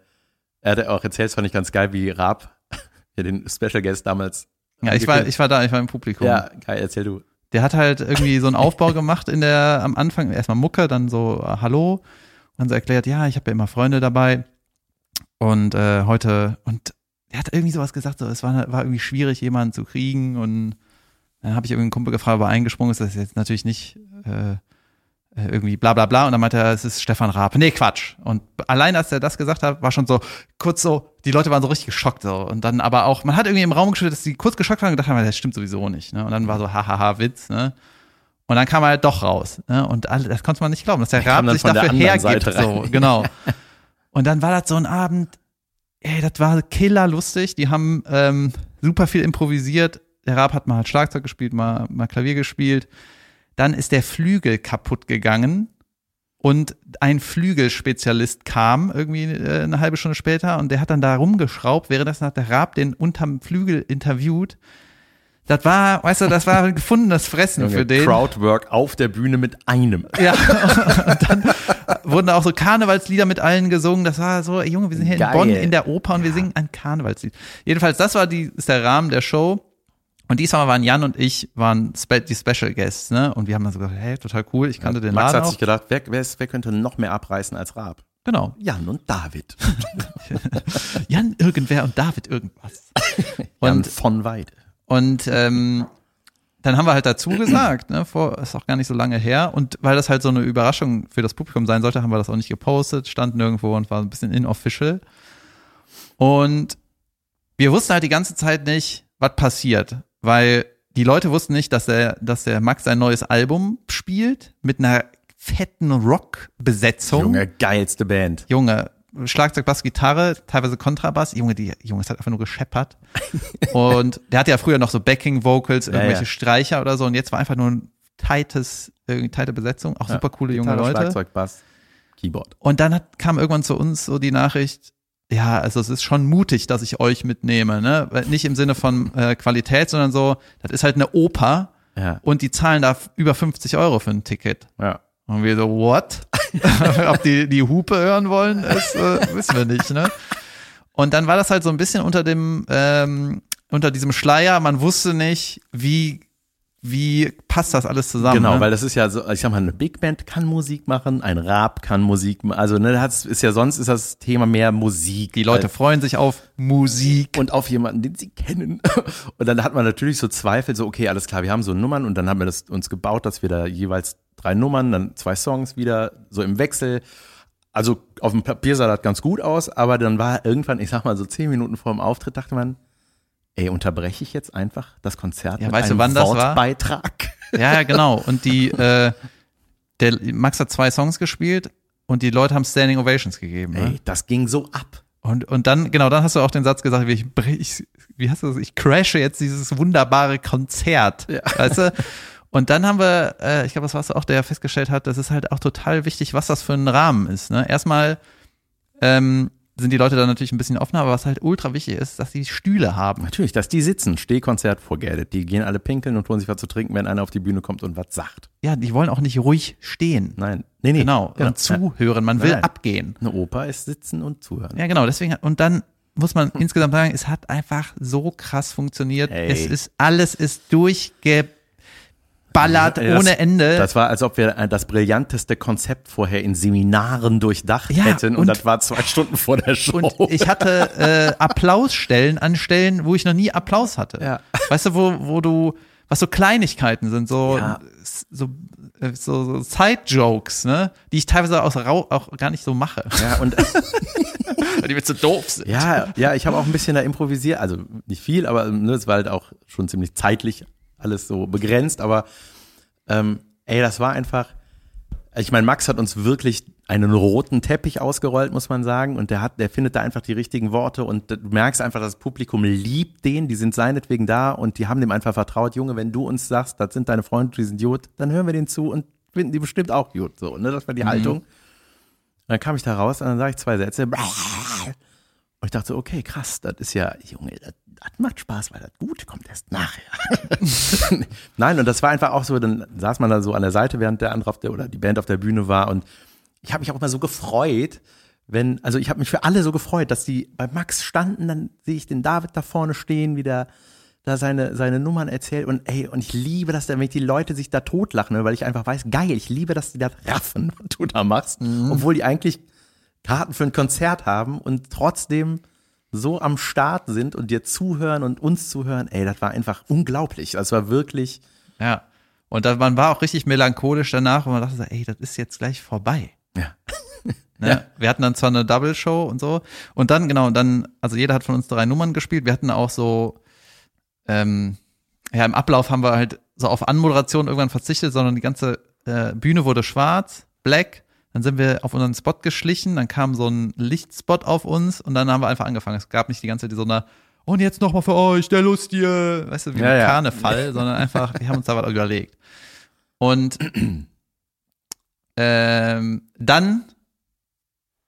er hat auch erzählt, das fand ich ganz geil, wie Raab ja, den Special Guest damals ja, ich war, ich war da, ich war im Publikum. Ja, geil, erzähl du der hat halt irgendwie so einen Aufbau gemacht in der, am Anfang, erstmal Mucke, dann so äh, Hallo. Und dann so erklärt, ja, ich habe ja immer Freunde dabei. Und äh, heute, und er hat irgendwie sowas gesagt, so, es war, war irgendwie schwierig, jemanden zu kriegen. Und dann habe ich irgendwie einen Kumpel gefragt, ob er eingesprungen ist. Das ist jetzt natürlich nicht äh, äh, irgendwie bla bla bla und dann meinte er, es ist Stefan Raab. Nee, Quatsch. Und allein als er das gesagt hat, war schon so kurz so, die Leute waren so richtig geschockt so. Und dann aber auch, man hat irgendwie im Raum gespielt, dass die kurz geschockt waren und gedacht haben, das stimmt sowieso nicht. Ne? Und dann war so, hahaha, Witz, ne? Und dann kam er halt doch raus. Ne? Und alle, das konnte man nicht glauben, dass der Raab sich dafür hergibt. So, genau. Und dann war das so ein Abend, ey, das war killerlustig. Die haben ähm, super viel improvisiert. Der Raab hat mal halt Schlagzeug gespielt, mal, mal Klavier gespielt. Dann ist der Flügel kaputt gegangen und ein Flügelspezialist kam irgendwie äh, eine halbe Stunde später und der hat dann da rumgeschraubt, währenddessen hat der Raab den unterm Flügel interviewt. Das war, weißt du, das war ein gefundenes Fressen für den. Crowdwork auf der Bühne mit einem. Ja, und dann wurden auch so Karnevalslieder mit allen gesungen. Das war so, Junge, wir sind hier Geil. in Bonn in der Oper und wir singen ein Karnevalslied. Jedenfalls, das war die, ist der Rahmen der Show. Und diesmal waren Jan und ich waren die Special Guests, ne? Und wir haben dann so gesagt, hey, total cool, ich kannte ja, den Max Laden hat sich gedacht, wer, wer, ist, wer könnte noch mehr abreißen als Raab? Genau. Jan und David. Jan irgendwer und David irgendwas. Und, Jan von Weide. Und ähm, dann haben wir halt dazu gesagt, ne, vor, ist auch gar nicht so lange her. Und weil das halt so eine Überraschung für das Publikum sein sollte, haben wir das auch nicht gepostet, stand nirgendwo und war ein bisschen inofficial. Und wir wussten halt die ganze Zeit nicht, was passiert weil die Leute wussten nicht, dass der, dass der Max sein neues Album spielt mit einer fetten Rock-Besetzung. Junge, geilste Band. Junge, Schlagzeug, Bass, Gitarre, teilweise Kontrabass. Junge, die Junge, es hat einfach nur gescheppert. und der hatte ja früher noch so Backing-Vocals, irgendwelche ja, ja. Streicher oder so. Und jetzt war einfach nur ein tightes, irgendwie tighte Besetzung. Auch ja, super coole junge Leute. Schlagzeug, Bass, Keyboard. Und dann hat, kam irgendwann zu uns so die Nachricht, ja, also es ist schon mutig, dass ich euch mitnehme, ne? Nicht im Sinne von äh, Qualität, sondern so, das ist halt eine Oper ja. und die zahlen da über 50 Euro für ein Ticket. Ja. Und wir so, what? Ob die die Hupe hören wollen, ist, äh, wissen wir nicht, ne? Und dann war das halt so ein bisschen unter dem, ähm, unter diesem Schleier, man wusste nicht, wie wie passt das alles zusammen? Genau, ne? weil das ist ja so, ich sag mal, eine Big Band kann Musik machen, ein Rap kann Musik machen, also ne, das ist ja sonst ist das Thema mehr Musik. Die Leute freuen sich auf Musik und auf jemanden, den sie kennen. Und dann hat man natürlich so Zweifel, so okay, alles klar, wir haben so Nummern und dann haben wir das uns gebaut, dass wir da jeweils drei Nummern, dann zwei Songs wieder, so im Wechsel. Also auf dem Papier sah das ganz gut aus, aber dann war irgendwann, ich sag mal so zehn Minuten vor dem Auftritt, dachte man, ey, unterbreche ich jetzt einfach das Konzert Ja, mit weißt du, einem wann das war? Ja, ja, genau. Und die, äh, der Max hat zwei Songs gespielt und die Leute haben Standing Ovations gegeben. Ne? Ey, das ging so ab. Und, und dann, genau, dann hast du auch den Satz gesagt, wie ich, ich wie hast du das? Ich crashe jetzt dieses wunderbare Konzert. Ja. Weißt du? Und dann haben wir, äh, ich glaube, das warst du auch, der festgestellt hat, das ist halt auch total wichtig, was das für ein Rahmen ist. Ne? Erstmal ähm, sind die Leute dann natürlich ein bisschen offener, aber was halt ultra wichtig ist, dass sie Stühle haben. Natürlich, dass die sitzen, Stehkonzert forget. Die gehen alle pinkeln und holen sich was zu trinken, wenn einer auf die Bühne kommt und was sagt. Ja, die wollen auch nicht ruhig stehen. Nein, nee, nee. Genau. Und zuhören. Man will Nein. abgehen. Eine Oper ist sitzen und zuhören. Ja, genau. Deswegen, und dann muss man insgesamt sagen, es hat einfach so krass funktioniert. Ey. Es ist, alles ist durchgeballert Ey, das- ohne Ende. Das war, als ob wir äh, das brillanteste Konzept vorher in Seminaren durchdacht Ja, hätten und, und- das war zwei Stunden vor der Show. und ich hatte äh, Applausstellen an Stellen, wo ich noch nie Applaus hatte. Ja. Weißt du, wo, wo du, was so Kleinigkeiten sind, so, Ja. so, äh, so, so Side-Jokes, ne, die ich teilweise aus Rau auch gar nicht so mache. ja, und Weil die mir zu doof sind. ja, ja, ich habe auch ein bisschen da improvisiert, also nicht viel, aber ne, es war halt auch schon ziemlich zeitlich alles so begrenzt, aber ähm, ey, das war einfach, ich meine, Max hat uns wirklich einen roten Teppich ausgerollt, muss man sagen, und der hat, der findet da einfach die richtigen Worte und du merkst einfach, das Publikum liebt den, die sind seinetwegen da und die haben dem einfach vertraut, Junge, wenn du uns sagst, das sind deine Freunde, die sind gut, dann hören wir denen zu und finden die bestimmt auch gut, so, ne, das war die Haltung. Und dann kam ich da raus und dann sage ich zwei Sätze. Und ich dachte so, okay, krass, das ist ja, Junge, das, das macht Spaß, weil das Gute kommt erst nachher. Nein, und das war einfach auch so, dann saß man da so an der Seite, während der andere auf der, oder die Band auf der Bühne war. Und ich habe mich auch immer so gefreut, wenn, also ich habe mich für alle so gefreut, dass die bei Max standen, dann sehe ich den David da vorne stehen, wie der da seine, seine Nummern erzählt. Und ey, und ich liebe das, wenn die Leute sich da totlachen, weil ich einfach weiß, geil, ich liebe, dass die das raffen, was du da machst, obwohl die eigentlich Karten für ein Konzert haben und trotzdem so am Start sind und dir zuhören und uns zuhören, ey, das war einfach unglaublich. Das war wirklich, Ja. Und da, man war auch richtig melancholisch danach und man dachte so, ey, das ist jetzt gleich vorbei. ja. Ne? Ja. Wir hatten dann zwar eine Double-Show und so. Und dann, genau, und dann, also jeder hat von uns drei Nummern gespielt. Wir hatten auch so, ähm, ja, im Ablauf haben wir halt so auf Anmoderation irgendwann verzichtet, sondern die ganze äh, Bühne wurde schwarz, black. Dann sind wir auf unseren Spot geschlichen, dann kam so ein Lichtspot auf uns und dann haben wir einfach angefangen. Es gab nicht die ganze Zeit so eine, und jetzt nochmal für euch, der Lustige, weißt du, wie Ja, ein ja. Karneval, sondern einfach, wir haben uns da was überlegt. Und ähm, dann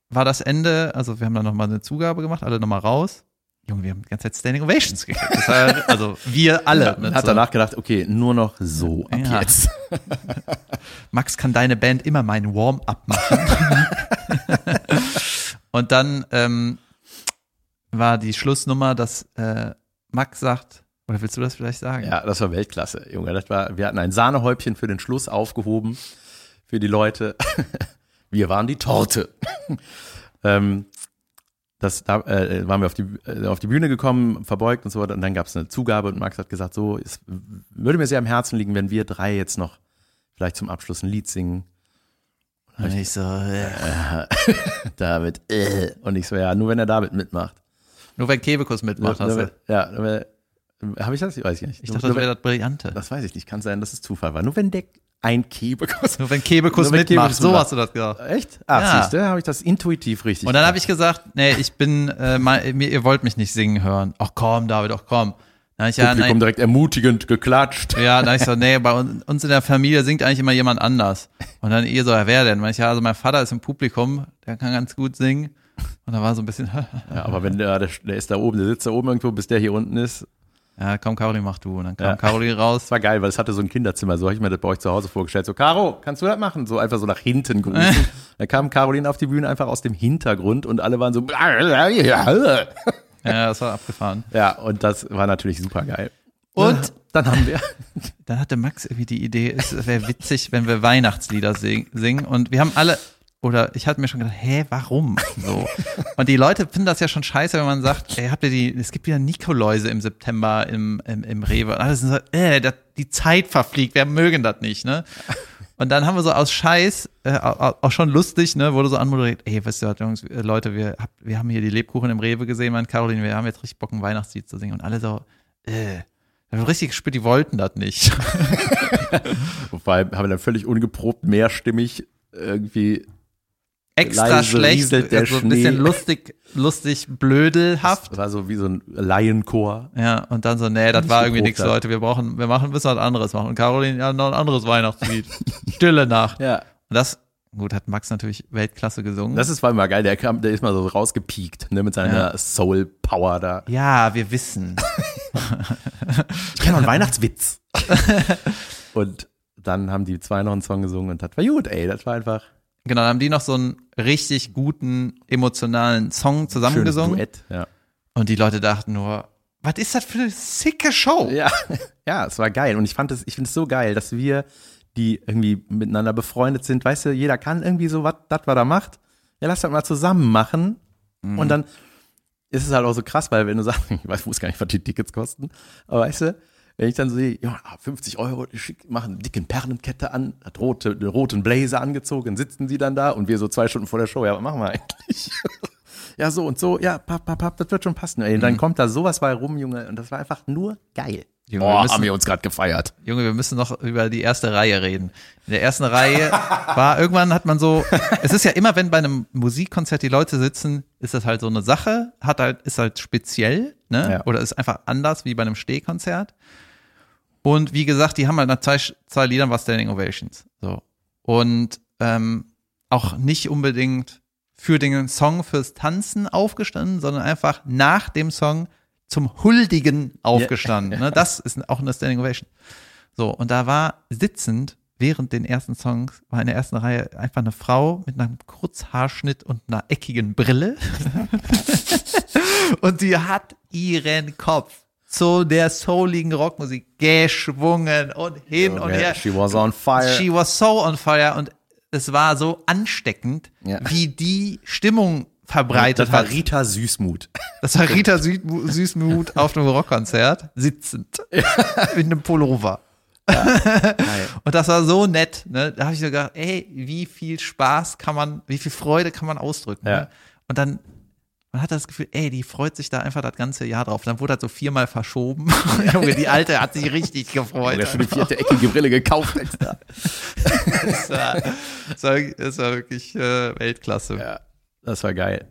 war das Ende, also wir haben dann nochmal eine Zugabe gemacht, alle nochmal raus. Junge, wir haben die ganze Zeit Standing Ovations gekriegt. War, also wir alle. Man mit hat so, danach gedacht, okay, nur noch so ab Ja. jetzt. Max kann deine Band immer meinen Warm-up machen. Und dann ähm, war die Schlussnummer, dass äh, Max sagt, oder willst du das vielleicht sagen? Ja, das war Weltklasse, Junge. Das war, wir hatten ein Sahnehäubchen für den Schluss aufgehoben für die Leute. Wir waren die Torte. ähm, das, da äh, waren wir auf die, äh, auf die Bühne gekommen, verbeugt und so weiter. Und dann gab es eine Zugabe und Max hat gesagt, so, es würde mir sehr am Herzen liegen, wenn wir drei jetzt noch vielleicht zum Abschluss ein Lied singen. Und ich so, äh, David, äh. Und ich so, ja, nur wenn er David mitmacht. nur wenn Kebekus mitmacht. Nur- Hast nur du. ja, nur wenn- habe ich das? Ich weiß ich nicht. Ich dachte, nur, das wäre das Brillante. das weiß ich nicht. Kann sein, dass es Zufall war. Nur wenn der ein Kebekus Nur wenn Kebekus Nur mitmacht. Kebekus so hast du das gesagt. Echt? Ach, Ja. siehst du, habe ich das intuitiv richtig. Und dann habe ich gesagt, nee, ich bin, äh, mal, mir, ihr wollt mich nicht singen hören. Ach komm, David, ach komm. Dann ich, ja, Publikum nein, direkt ermutigend geklatscht. ja, dann ich so, nee, bei uns, in der Familie singt eigentlich immer jemand anders. Und dann ihr so, ja, wer denn? Ich, ja, also mein Vater ist im Publikum, der kann ganz gut singen. Und da war so ein bisschen, Ja, aber wenn der, der, der ist da oben, der sitzt da oben irgendwo, bis der hier unten ist. Ja, komm, Caroline, mach du. Und dann kam Ja. Caroline raus. Das war geil, weil es hatte so ein Kinderzimmer. So habe ich mir das bei euch zu Hause vorgestellt. So, Caro, kannst du das machen? So einfach so nach hinten gerufen. da kam Caroline auf die Bühne einfach aus dem Hintergrund und alle waren so. Ja, das war abgefahren. Ja, und das war natürlich super geil. Und dann haben wir. dann hatte Max irgendwie die Idee, es wäre witzig, wenn wir Weihnachtslieder sing, singen. Und wir haben alle, oder ich hatte mir schon gedacht, hä, warum? So. Und die Leute finden das ja schon scheiße, wenn man sagt, ey, habt ihr die, es gibt wieder Nikoläuse im September im, im, im Rewe. Und alle sind so, äh, das, die Zeit verfliegt, wir mögen das nicht, ne? Und dann haben wir so aus Scheiß, äh, auch schon lustig, ne, wurde so anmoderiert, ey, weißt du Jungs, äh, Leute, wir, hab, wir haben hier die Lebkuchen im Rewe gesehen, mein Caroline, wir haben jetzt richtig Bock, ein Weihnachtslied zu singen. Und alle so, äh, wir haben richtig gespürt, die wollten das nicht. Allem haben wir dann völlig ungeprobt, mehrstimmig irgendwie Extra Leise schlecht, der also ein bisschen Schnee. lustig, lustig, blödelhaft. Das war so wie so ein Laienchor. Ja, und dann so, nee, das war irgendwie nichts, hat. Leute. Wir brauchen, wir machen, müssen was anderes machen. Und Caroline, ja, noch ein anderes Weihnachtslied. Stille Nacht. Ja. Und das, gut, hat Max natürlich Weltklasse gesungen. Das ist vor allem mal geil, der kam, der ist mal so rausgepiekt, ne, mit seiner Ja. Soul Power da. ja, wir wissen. Ich kenne noch einen Weihnachtswitz. und dann haben die zwei noch einen Song gesungen und das war gut, ey, das war einfach Genau, dann haben die noch so einen richtig guten, emotionalen Song schönes zusammengesungen. Duett. Ja. Und die Leute dachten nur, was ist das für eine sicke Show? ja, ja, es war geil und ich fand es, ich finde es so geil, dass wir, die irgendwie miteinander befreundet sind, weißt du, jeder kann irgendwie so was, das was er macht. Ja, lass das mal zusammen machen und dann ist es halt auch so krass, weil wenn du sagst, ich weiß, wusste gar nicht, was die Tickets kosten, aber weißt du, wenn ich dann sehe, ja, 50 Euro, schick, machen eine dicke Perlenkette an, hat rote, einen roten Blazer angezogen, sitzen die dann da und wir so zwei Stunden vor der Show, ja, was machen wir eigentlich? ja, so und so, ja, papp, papp, papp, das wird schon passen. Ey, dann kommt da sowas bei rum, Junge, und das war einfach nur geil. Junge, wir Boah, müssen- haben wir uns gerade gefeiert. Junge, wir müssen noch über die erste Reihe reden. In der ersten Reihe war irgendwann hat man so, es ist ja immer, wenn bei einem Musikkonzert die Leute sitzen, ist das halt so eine Sache, hat halt, ist halt speziell, ne? Ja. Oder ist einfach anders wie bei einem Stehkonzert. Und wie gesagt, die haben halt nach zwei, zwei Liedern was Standing Ovations. So. Und ähm, auch nicht unbedingt für den Song fürs Tanzen aufgestanden, sondern einfach nach dem Song zum Huldigen aufgestanden. Ne? Das ist auch eine Standing Ovation. So, und da war sitzend während den ersten Songs, war in der ersten Reihe einfach eine Frau mit einem Kurzhaarschnitt und einer eckigen Brille. und die hat ihren Kopf zu der souligen Rockmusik geschwungen und hin und her. She was on fire. She was so on fire und es war so ansteckend, Ja. wie die Stimmung verbreitet das war hat. Rita Süßmut. Das war Rita Süßmut auf einem Rockkonzert, sitzend, mit einem Pullover. Und das war so nett, ne? Da habe ich so gedacht, ey, wie viel Spaß kann man, wie viel Freude kann man ausdrücken. Ja. Ne? Und dann, man hat das Gefühl, ey, die freut sich da einfach das ganze Jahr drauf. Dann wurde das so viermal verschoben. Junge, die Alte hat sich richtig gefreut. Der schon die vierte eckige Brille gekauft extra. Das war, das war, das war wirklich äh, Weltklasse. Ja, das war geil.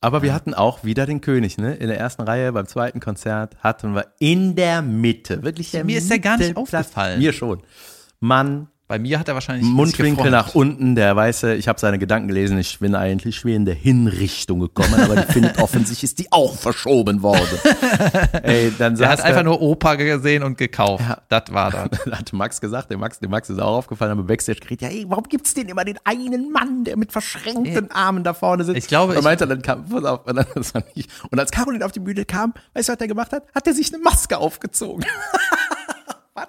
Aber wir hatten auch wieder den König, ne? In der ersten Reihe beim zweiten Konzert hatten wir in der Mitte, wirklich der Mir ist der gar nicht Mittelplatz. aufgefallen. Mir schon. Mann, Bei mir hat er wahrscheinlich Mundwinkel nach unten, der weiße, ich habe seine Gedanken gelesen, ich bin eigentlich wie in der Hinrichtung gekommen, aber die findet offensichtlich ist die auch verschoben worden. Ey, dann Er hat saß einfach nur Opa gesehen und gekauft. Ja. Das war. Dann hat Max gesagt, der Max, dem Max ist auch aufgefallen, aber Backstage geredet, ja, ey, warum gibt's denn immer den einen Mann, der mit verschränkten Armen da vorne sitzt? Ich glaube, und ich- meinte, dann kam, pass auf, und, dann, das war nicht, und als Caroline auf die Bühne kam, weißt du, was der gemacht hat? Hat er sich eine Maske aufgezogen. was?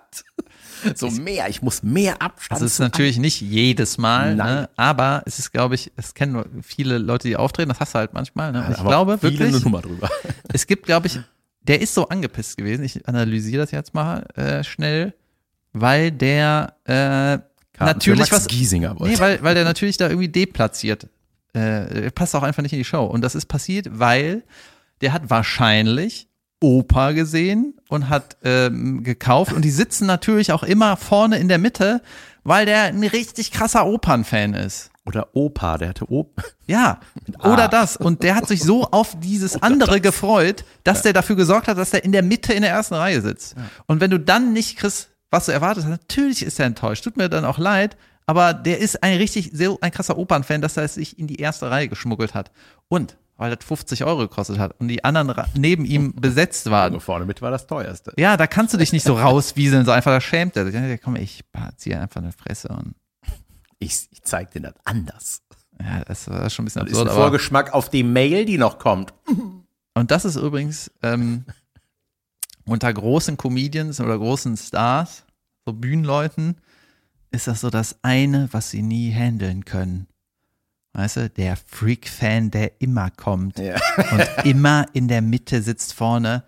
So mehr, ich muss mehr Abstand. Das ist zu natürlich nicht jedes Mal, ne? aber es ist, glaube ich, es kennen viele Leute, die auftreten, das hast du halt manchmal. Ne? Und ich glaube wirklich, es gibt, glaube ich, der ist so angepisst gewesen, ich analysiere das jetzt mal äh, schnell, weil der äh, natürlich was Giesinger wollte. Nee, weil, weil der natürlich da irgendwie deplatziert. Äh, passt auch einfach nicht in die Show. Und das ist passiert, weil der hat wahrscheinlich Opa gesehen und hat ähm, gekauft. Und die sitzen natürlich auch immer vorne in der Mitte, weil der ein richtig krasser Opernfan ist. Oder Opa, der hatte Opa. Ja, oder das. Und der hat sich so auf dieses andere gefreut, dass der dafür gesorgt hat, dass der in der Mitte in der ersten Reihe sitzt. Und wenn du dann nicht kriegst, was du erwartet hast, natürlich ist er enttäuscht. Tut mir dann auch leid, aber der ist ein richtig, sehr, ein krasser Opernfan, dass er es sich in die erste Reihe geschmuggelt hat. Und weil das 50 Euro gekostet hat und die anderen neben ihm besetzt waren. Also vorne mit war das teuerste. Ja, da kannst du dich nicht so rauswieseln, so einfach, da schämt er sich. Ja, komm, ich ziehe einfach eine Fresse und Ich, ich zeig dir das anders. ja, das war schon ein bisschen Das ist absurd. ein Vorgeschmack auf die Mail, die noch kommt. Und das ist übrigens ähm, unter großen Comedians oder großen Stars, so Bühnenleuten, ist das so das eine, was sie nie handeln können. Weißt du, der Freak-Fan, der immer kommt Ja. und immer in der Mitte sitzt vorne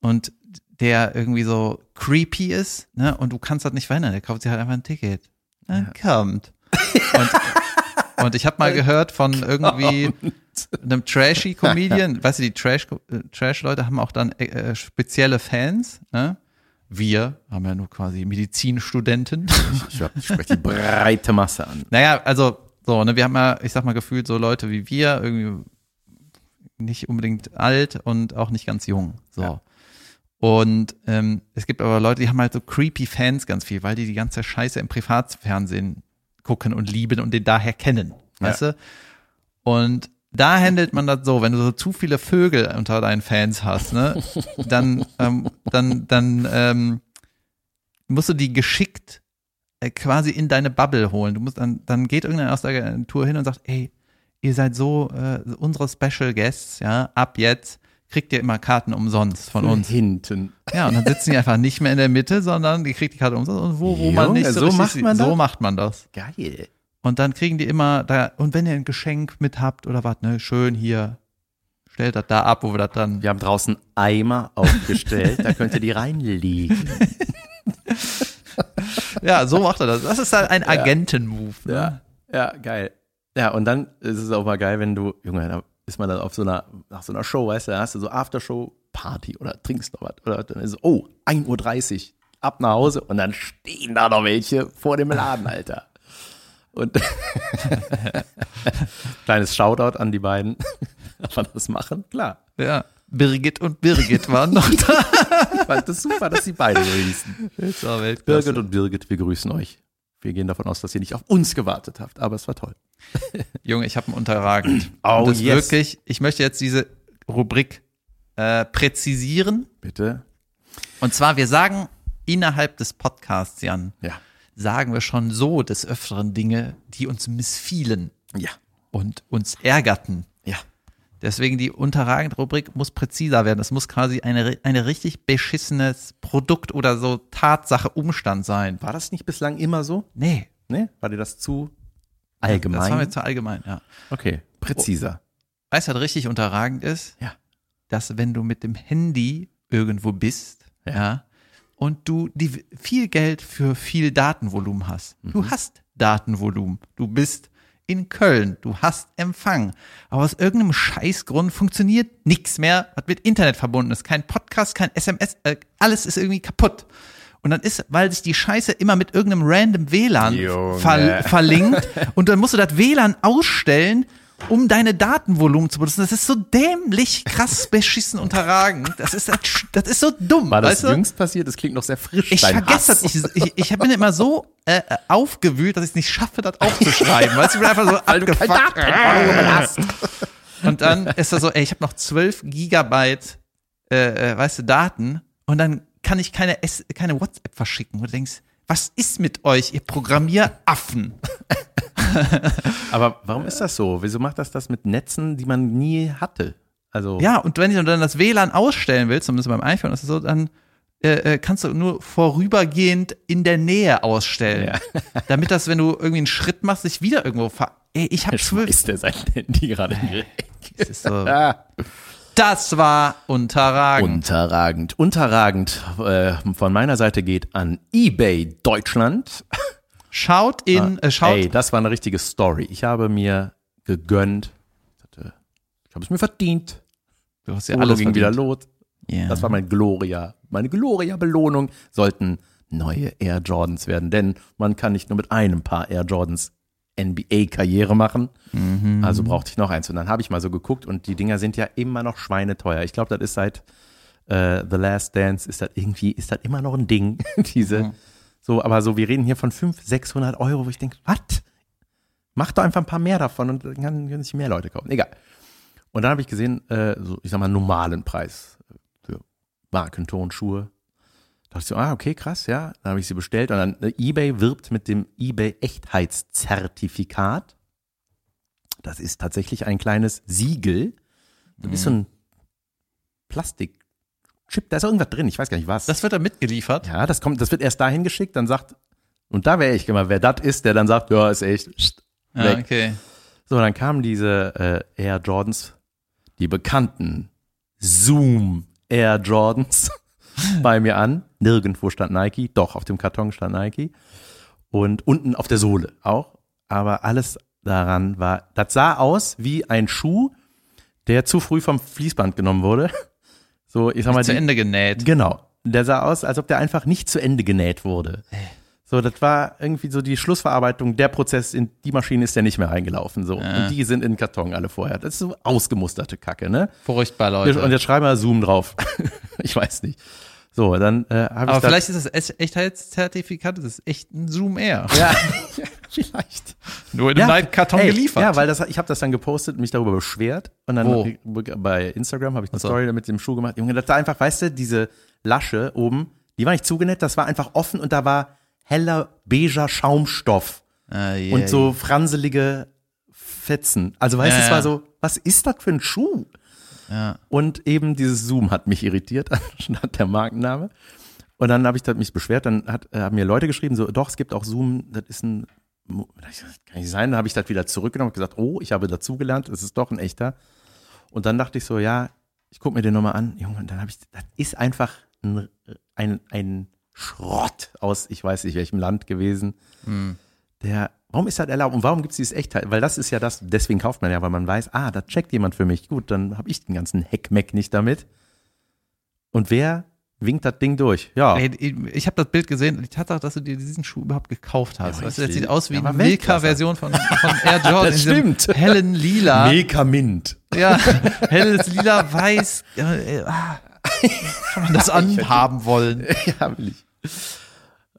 und der irgendwie so creepy ist, ne? Und du kannst das nicht verhindern. Der kauft sich halt einfach ein Ticket. dann kommt. Und, und ich habe mal gehört von irgendwie einem trashy Comedian, weißt du, die Trash äh, Trash Leute haben auch dann äh, spezielle Fans, ne? Wir haben ja nur quasi Medizinstudenten. Ich, hab- ich spreche die breite Masse an. Naja, also so, ne, wir haben ja, ich sag mal, gefühlt so Leute wie wir, irgendwie nicht unbedingt alt und auch nicht ganz jung. So. Ja. Und ähm, es gibt aber Leute, die haben halt so creepy Fans ganz viel, weil die die ganze Scheiße im Privatfernsehen gucken und lieben und den daher kennen. Weißt du? Und da handelt man das so, wenn du so zu viele Vögel unter deinen Fans hast, ne, dann, ähm, dann, dann ähm, musst du die geschickt quasi in deine Bubble holen. Du musst dann, dann geht irgendeiner aus der Agentur hin und sagt, ey, ihr seid so äh, unsere Special Guests, ja, ab jetzt kriegt ihr immer Karten umsonst von uns. Hinten. Ja, und dann sitzen die einfach nicht mehr in der Mitte, sondern die kriegt die Karte umsonst und wo, wo man Junge, nicht so, so macht man so das? macht man das. Geil. Und dann kriegen die immer da, und wenn ihr ein Geschenk mit habt oder was, ne, schön hier, stellt das da ab, wo wir das dann. Wir haben draußen Eimer aufgestellt, da könnt ihr die reinlegen. Ja, so macht er das. Das ist halt ein Agentenmove. Ne? Ja, ja, geil. Ja, und dann ist es auch mal geil, wenn du, Junge, da ist man dann auf so einer, nach so einer Show, weißt du, da hast du so Aftershow-Party oder trinkst noch was. Oder dann ist es, oh, 1.30 Uhr, ab nach Hause und dann stehen da noch welche vor dem Laden, Alter. Und kleines Shoutout an die beiden. Man das machen? Klar. Ja. Birgit und Birgit waren noch da. Fand das super, dass sie beide so hießen. Das war Weltklasse. Birgit und Birgit, wir grüßen euch. Wir gehen davon aus, dass ihr nicht auf uns gewartet habt, aber es war toll. Junge, ich habe einen unterragend. Oh, und das yes. wirklich, ich möchte jetzt diese Rubrik äh, präzisieren. Bitte? Und zwar, wir sagen innerhalb des Podcasts, Jan, Ja. sagen wir schon so des Öfteren Dinge, die uns missfielen Ja. und uns ärgerten. Ja. Deswegen die unterragend Rubrik muss präziser werden. Es muss quasi eine, eine richtig beschissenes Produkt oder so Tatsache, Umstand sein. War das nicht bislang immer so? Nee. Ne? War dir das zu Das allgemein? war mir zu allgemein, ja. okay, präziser. Weißt du, was richtig unterragend ist? Ja. Dass wenn du mit dem Handy irgendwo bist, ja, und du die viel Geld für viel Datenvolumen hast. Du hast Datenvolumen. Du bist in Köln. Du hast Empfang. Aber aus irgendeinem Scheißgrund funktioniert nichts mehr, was mit Internet verbunden ist. Kein Podcast, kein SMS, äh, alles ist irgendwie kaputt. Und dann ist, weil sich die Scheiße immer mit irgendeinem random WLAN ver verlinkt und dann musst du das WLAN ausstellen, um deine Datenvolumen zu benutzen. Das ist so dämlich, krass beschissen unterragend. Das ist, das ist so dumm, War das weißt du? jüngst passiert? Das klingt noch sehr frisch. Ich vergesse Hass. das. Ich, ich, ich bin immer so äh, äh, aufgewühlt, dass ich es nicht schaffe, das aufzuschreiben. Weißt du, ich bin einfach so abgefuckt. Und dann ist das so, ey, ich habe noch 12 Gigabyte, äh, äh, weißt du, Daten und dann kann ich keine, S keine WhatsApp verschicken. Und du denkst, was ist mit euch, ihr Programmieraffen? Aber warum ist das so? Wieso macht das das mit Netzen, die man nie hatte? Also, Ja, und wenn du dann das WLAN ausstellen willst, zumindest beim iPhone ist es so, dann äh, äh, kannst du nur vorübergehend in der Nähe ausstellen. Damit das, wenn du irgendwie einen Schritt machst, sich wieder irgendwo ver... Ey, ich habe zwölf... schmeißt der sein Handy gerade. Das, ist so, das war unterragend. Unterragend. Unterragend äh, von meiner Seite geht an eBay Deutschland. Schaut in, äh, schaut, Ey, das war eine richtige Story. Ich habe mir gegönnt. Ich habe es mir verdient. du hast ja Alles alles ging wieder los. Ja. Das war mein Gloria. Meine Gloria-Belohnung sollten neue Air Jordans werden, denn man kann nicht nur mit einem Paar Air Jordans NBA-Karriere machen. Mhm. Also brauchte ich noch eins. Und dann habe ich mal so geguckt und die Dinger sind ja immer noch schweineteuer. Ich glaube, das ist seit äh, The Last Dance, ist das irgendwie, ist das immer noch ein Ding. Diese, Mhm. So, aber so, wir reden hier von 500, 600 Euro, wo ich denke, was? Mach doch einfach ein paar mehr davon und dann können sich mehr Leute kaufen. Egal. Und dann habe ich gesehen, äh, so, ich sag mal, normalen Preis für Markentonschuhe. Da dachte ich so, ah, okay, krass, ja. Dann habe ich sie bestellt und dann äh, eBay wirbt mit dem eBay Echtheitszertifikat. Das ist tatsächlich ein kleines Siegel. Das ist so ein Plastikchip, da ist irgendwas drin, ich weiß gar nicht was. Das wird da mitgeliefert. ja, das kommt, das wird erst dahin geschickt, dann sagt, und da wäre ich immer, wer das ist, der dann sagt, ja, ist echt, pst, Ja, weg. okay. So, dann kamen diese äh, Air Jordans, die bekannten Zoom Air Jordans bei mir an. Nirgendwo stand Nike, doch auf dem Karton stand Nike. und unten auf der Sohle auch. Aber alles daran war, das sah aus wie ein Schuh, der zu früh vom Fließband genommen wurde. So, ich sag mal, Zu die- Ende genäht. Genau. Der sah aus, als ob der einfach nicht zu Ende genäht wurde. So, das war irgendwie so die Schlussverarbeitung. Der Prozess in die Maschine ist ja nicht mehr reingelaufen. So. Und die sind in den Karton alle vorher. Das ist so ausgemusterte Kacke, ne? Furchtbar, Leute. Und jetzt schreiben wir Zoom drauf. ich weiß nicht. So, dann äh, habe ich Aber vielleicht ist das Ech- Echtheitszertifikat, das ist echt ein Zoom Air. ja, ja, vielleicht. Nur in einem Ja, Karton ey, geliefert. Ja, weil das, ich habe das dann gepostet, mich darüber beschwert und dann Wo? bei Instagram habe ich eine so. Story mit dem Schuh gemacht. Junge, das da einfach, weißt du, diese Lasche oben, die war nicht zugenäht, das war einfach offen und da war heller beiger Schaumstoff Ah, yeah, und so franselige Fetzen. Also weißt du, Ja, es war so, was ist das für ein Schuh? Ja. Und eben dieses Zoom hat mich irritiert, anstatt der Markenname. Und dann habe ich mich beschwert, dann hat, äh, haben mir Leute geschrieben, so, doch, es gibt auch Zoom, das ist ein, das kann nicht sein, dann habe ich das wieder zurückgenommen und gesagt, oh, ich habe dazugelernt, es ist doch ein echter. Und dann dachte ich so, ja, ich gucke mir den nochmal an, Junge, und dann habe ich, das ist einfach ein, ein, ein Schrott aus, ich weiß nicht welchem Land gewesen. Der, warum ist das erlaubt und warum gibt es dieses Echtheit? Weil das ist ja das, deswegen kauft man ja, weil man weiß, ah, da checkt jemand für mich. Gut, dann habe ich den ganzen Heckmeck nicht damit. Und wer winkt das Ding durch? Ja. Ey, ich habe das Bild gesehen und die Tatsache, dass du dir diesen Schuh überhaupt gekauft hast. Ja, weißt du, das sieht aus wie Ja, eine Milka-Version von, von Air Jordan. Das stimmt. Hellen Lila. Milka Mint. Ja, helles Lila, weiß. Ja, äh, ah, kann man das anhaben wollen? ja, will ich.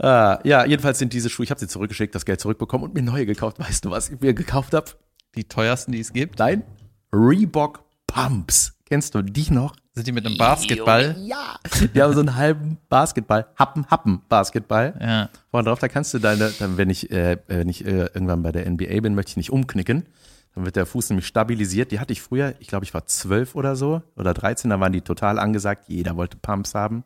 Ah, ja, jedenfalls sind diese Schuhe, ich habe sie zurückgeschickt, das Geld zurückbekommen und mir neue gekauft. Weißt du, was ich mir gekauft habe? Die teuersten, die es gibt. Nein, Reebok Pumps. Kennst du die noch? Sind die mit einem Basketball? Ja. Die haben so einen halben Basketball, Happen, Happen Basketball. Ja. Vorne drauf, da kannst du deine, dann, wenn ich, äh, wenn ich äh, irgendwann bei der NBA bin, möchte ich nicht umknicken. Dann wird der Fuß nämlich stabilisiert. Die hatte ich früher, ich glaube, ich war zwölf oder so oder 13, da waren die total angesagt. Jeder wollte Pumps haben.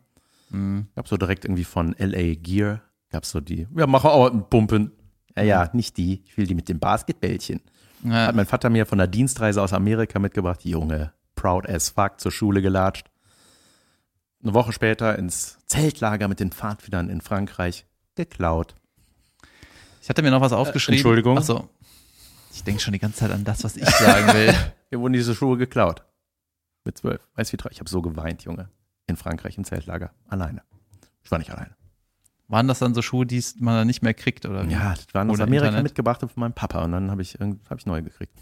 Gab so direkt irgendwie von LA Gear, gab so die, ja, mach auch einen Pumpen. Ja, ja, nicht die, ich will die mit dem Basketbällchen. Ja. Hat mein Vater mir von der Dienstreise aus Amerika mitgebracht. Junge, proud as fuck, zur Schule gelatscht. Eine Woche später ins Zeltlager mit den Pfadfindern in Frankreich geklaut. Ich hatte mir noch was aufgeschrieben. Entschuldigung. Ach so. Ich denke schon die ganze Zeit an das, was ich sagen will. Mir wurden diese Schuhe geklaut. Mit zwölf. Weißt du, wie traurig? Ich habe so geweint, Junge. In Frankreich im Zeltlager. Alleine. Ich war nicht alleine. Waren das dann so Schuhe, die man dann nicht mehr kriegt? Oder? Ja, das waren aus Amerika Internet? mitgebracht von meinem Papa und dann habe ich, hab ich neue gekriegt.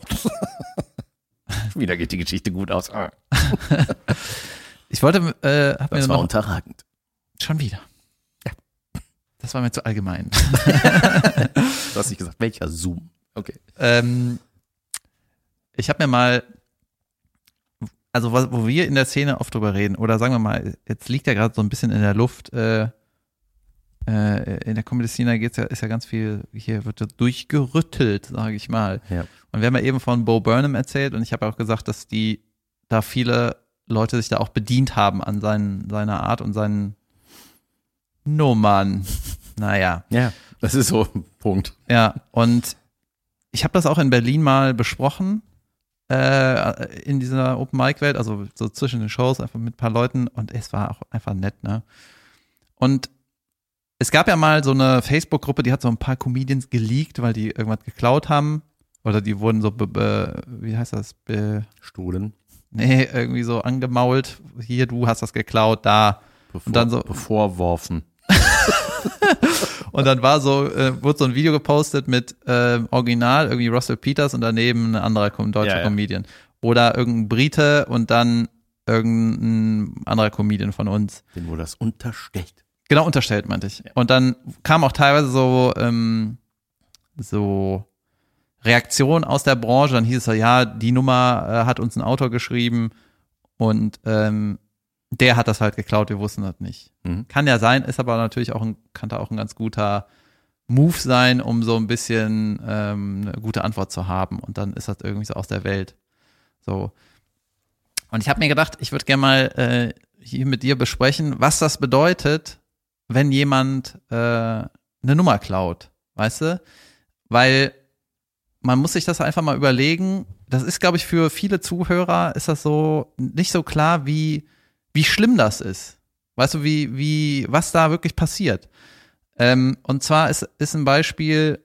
Wieder geht die Geschichte gut aus. Ah, Ich wollte, äh, hab mir Das war noch, unterragend. schon wieder. Ja. Das war mir zu allgemein. Du hast nicht gesagt, welcher Zoom. Okay. ähm, ich habe mir mal, also was, wo wir in der Szene oft drüber reden, oder sagen wir mal, jetzt liegt ja gerade so ein bisschen in der Luft, äh, äh, in der Comedy-Szene geht's ja, ist ja ganz viel, hier wird ja durchgerüttelt, sage ich mal. Ja. Und wir haben ja eben von Bo Burnham erzählt und ich habe auch gesagt, dass die, da viele Leute sich da auch bedient haben an seinen, seiner Art und seinen Nummern. Naja. Ja, das ist so ein Punkt. Ja, und ich habe das auch in Berlin mal besprochen, äh, in dieser Open Mic Welt, also so zwischen den Shows, einfach mit ein paar Leuten und es war auch einfach nett, ne? Und es gab ja mal so eine Facebook-Gruppe, die hat so ein paar Comedians geleakt, weil die irgendwas geklaut haben. Oder die wurden so, be, be, wie heißt das? Be, Stuhlen. nee, irgendwie so angemault. Hier, du hast das geklaut, da. Bevor, Und dann so- bevorworfen. Und dann war so, äh, wurde so ein Video gepostet mit ähm, Original, irgendwie Russell Peters und daneben ein anderer deutscher Ja, ja. Comedian. Oder irgendein Brite und dann irgendein anderer Comedian von uns. Dem wurde das unterstellt. Genau, unterstellt, meinte ich. Und dann kam auch teilweise so, ähm, so Reaktion aus der Branche. Dann hieß es so, ja, die Nummer äh, hat uns ein Autor geschrieben und ähm, der hat das halt geklaut, wir wussten das nicht. Mhm. Kann ja sein, ist aber natürlich auch ein, kann da auch ein ganz guter Move sein, um so ein bisschen ähm, eine gute Antwort zu haben. Und dann ist das irgendwie so aus der Welt. So. Und ich habe mir gedacht, ich würde gerne mal äh, hier mit dir besprechen, was das bedeutet, wenn jemand äh, eine Nummer klaut, weißt du? Weil man muss sich das einfach mal überlegen. Das ist, glaube ich, für viele Zuhörer ist das so nicht so klar, wie wie schlimm das ist. Weißt du, wie wie was da wirklich passiert? Ähm, und zwar ist, ist ein Beispiel,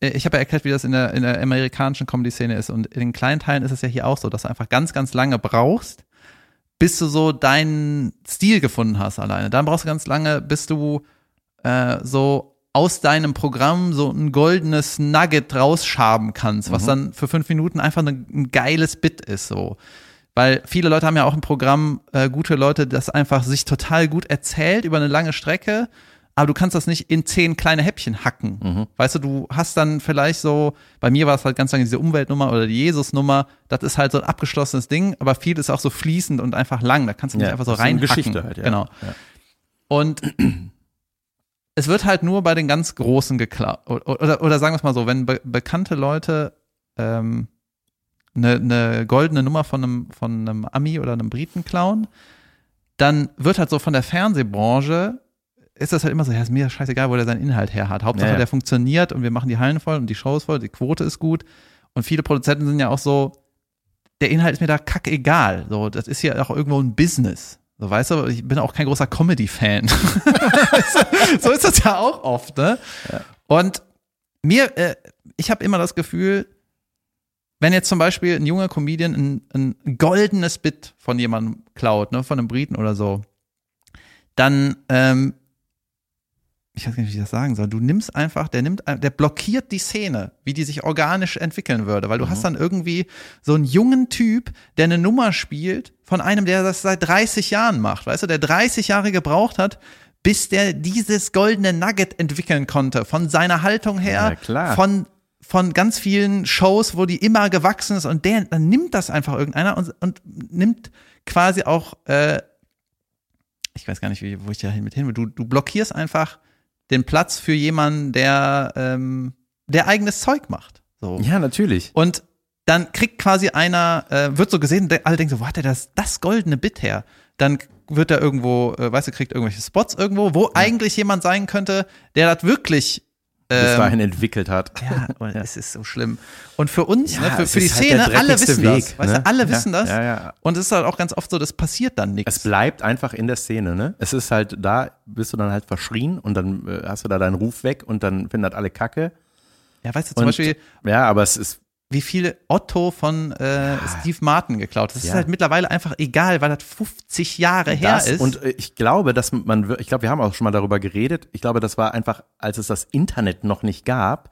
äh, ich habe ja erklärt, wie das in der, in der amerikanischen Comedy-Szene ist. Und in den kleinen Teilen ist es ja hier auch so, dass du einfach ganz, ganz lange brauchst, bis du so deinen Stil gefunden hast alleine. Dann brauchst du ganz lange, bis du äh, so aus deinem Programm so ein goldenes Nugget rausschaben kannst, was Mhm. dann für fünf Minuten einfach ein, ein geiles Bit ist, so. Weil viele Leute haben ja auch ein Programm, äh, gute Leute, das einfach sich total gut erzählt über eine lange Strecke, aber du kannst das nicht in zehn kleine Häppchen hacken. Mhm. Weißt du, du hast dann vielleicht so, bei mir war es halt ganz lange diese Umweltnummer oder die Jesus-Nummer, das ist halt so ein abgeschlossenes Ding, aber viel ist auch so fließend und einfach lang, da kannst du nicht Ja, einfach so reinhacken. Geschichte halt, ja. Genau. Ja. Und es wird halt nur bei den ganz Großen geklaut. Oder, oder, oder sagen wir es mal so, wenn be bekannte Leute ähm, eine, eine goldene Nummer von einem, von einem Ami oder einem Briten klauen, dann wird halt so von der Fernsehbranche, ist das halt immer so, ja, ist mir scheißegal, wo der seinen Inhalt her hat. Hauptsache, Ja, ja. der funktioniert und wir machen die Hallen voll und die Shows voll, die Quote ist gut. Und viele Produzenten sind ja auch so, der Inhalt ist mir da kackegal. So, das ist ja auch irgendwo ein Business. So, weißt du, ich bin auch kein großer Comedy-Fan. so ist das ja auch oft, ne? Und mir, äh, ich habe immer das Gefühl, wenn jetzt zum Beispiel ein junger Comedian ein, ein goldenes Bit von jemandem klaut, ne, von einem Briten oder so, dann, ähm, ich weiß gar nicht, wie ich das sagen soll, du nimmst einfach, der nimmt, der blockiert die Szene, wie die sich organisch entwickeln würde, weil du hast dann irgendwie so einen jungen Typ, der eine Nummer spielt von einem, der das seit 30 Jahren macht, weißt du, der 30 Jahre gebraucht hat, bis der dieses goldene Nugget entwickeln konnte, von seiner Haltung her, Ja, klar. von von ganz vielen Shows, wo die immer gewachsen ist und der, dann nimmt das einfach irgendeiner und, und nimmt quasi auch, äh, ich weiß gar nicht, wie, wo ich da hin mit hin will, du, du blockierst einfach den Platz für jemanden, der, ähm, der eigenes Zeug macht. So. Ja, natürlich. Und dann kriegt quasi einer, äh, wird so gesehen, alle denken so, wo hat er das, das goldene Bit her? Dann wird er irgendwo, äh, weißt du, kriegt irgendwelche Spots irgendwo, wo eigentlich jemand sein könnte, der das wirklich Bis ähm, dahin entwickelt hat. ja, und es ist so schlimm. Und für uns, Ja, ne, für, es für die halt Szene, alle wissen Weg, das. Weißt ne? du, alle Ja, wissen das. ja, ja. Und es ist halt auch ganz oft so, das passiert dann Es nichts. bleibt einfach in der Szene, ne? Es ist halt, da bist du dann halt verschrien und dann äh, hast du da deinen Ruf weg und dann finden das alle Kacke. Ja, weißt du, zum Und, Beispiel, ja, aber es ist, wie viele Otto von äh, Steve Martin geklaut. Das ist Ja. halt mittlerweile einfach egal, weil das 50 Jahre her das ist. und äh, ich glaube, dass man, ich glaube, wir haben auch schon mal darüber geredet. Ich glaube, das war einfach, als es das Internet noch nicht gab,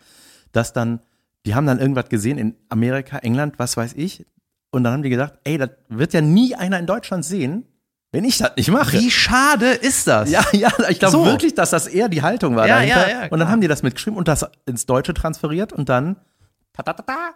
dass dann, die haben dann irgendwas gesehen in Amerika, England, was weiß ich. Und dann haben die gedacht, ey, das wird ja nie einer in Deutschland sehen, wenn ich das nicht mache. wie schade ist das? Ja, ja, ich glaube So. wirklich, dass das eher die Haltung war Ja, dahinter. ja, ja, und dann klar. haben die das mitgeschrieben und das ins Deutsche transferiert und dann tatatata.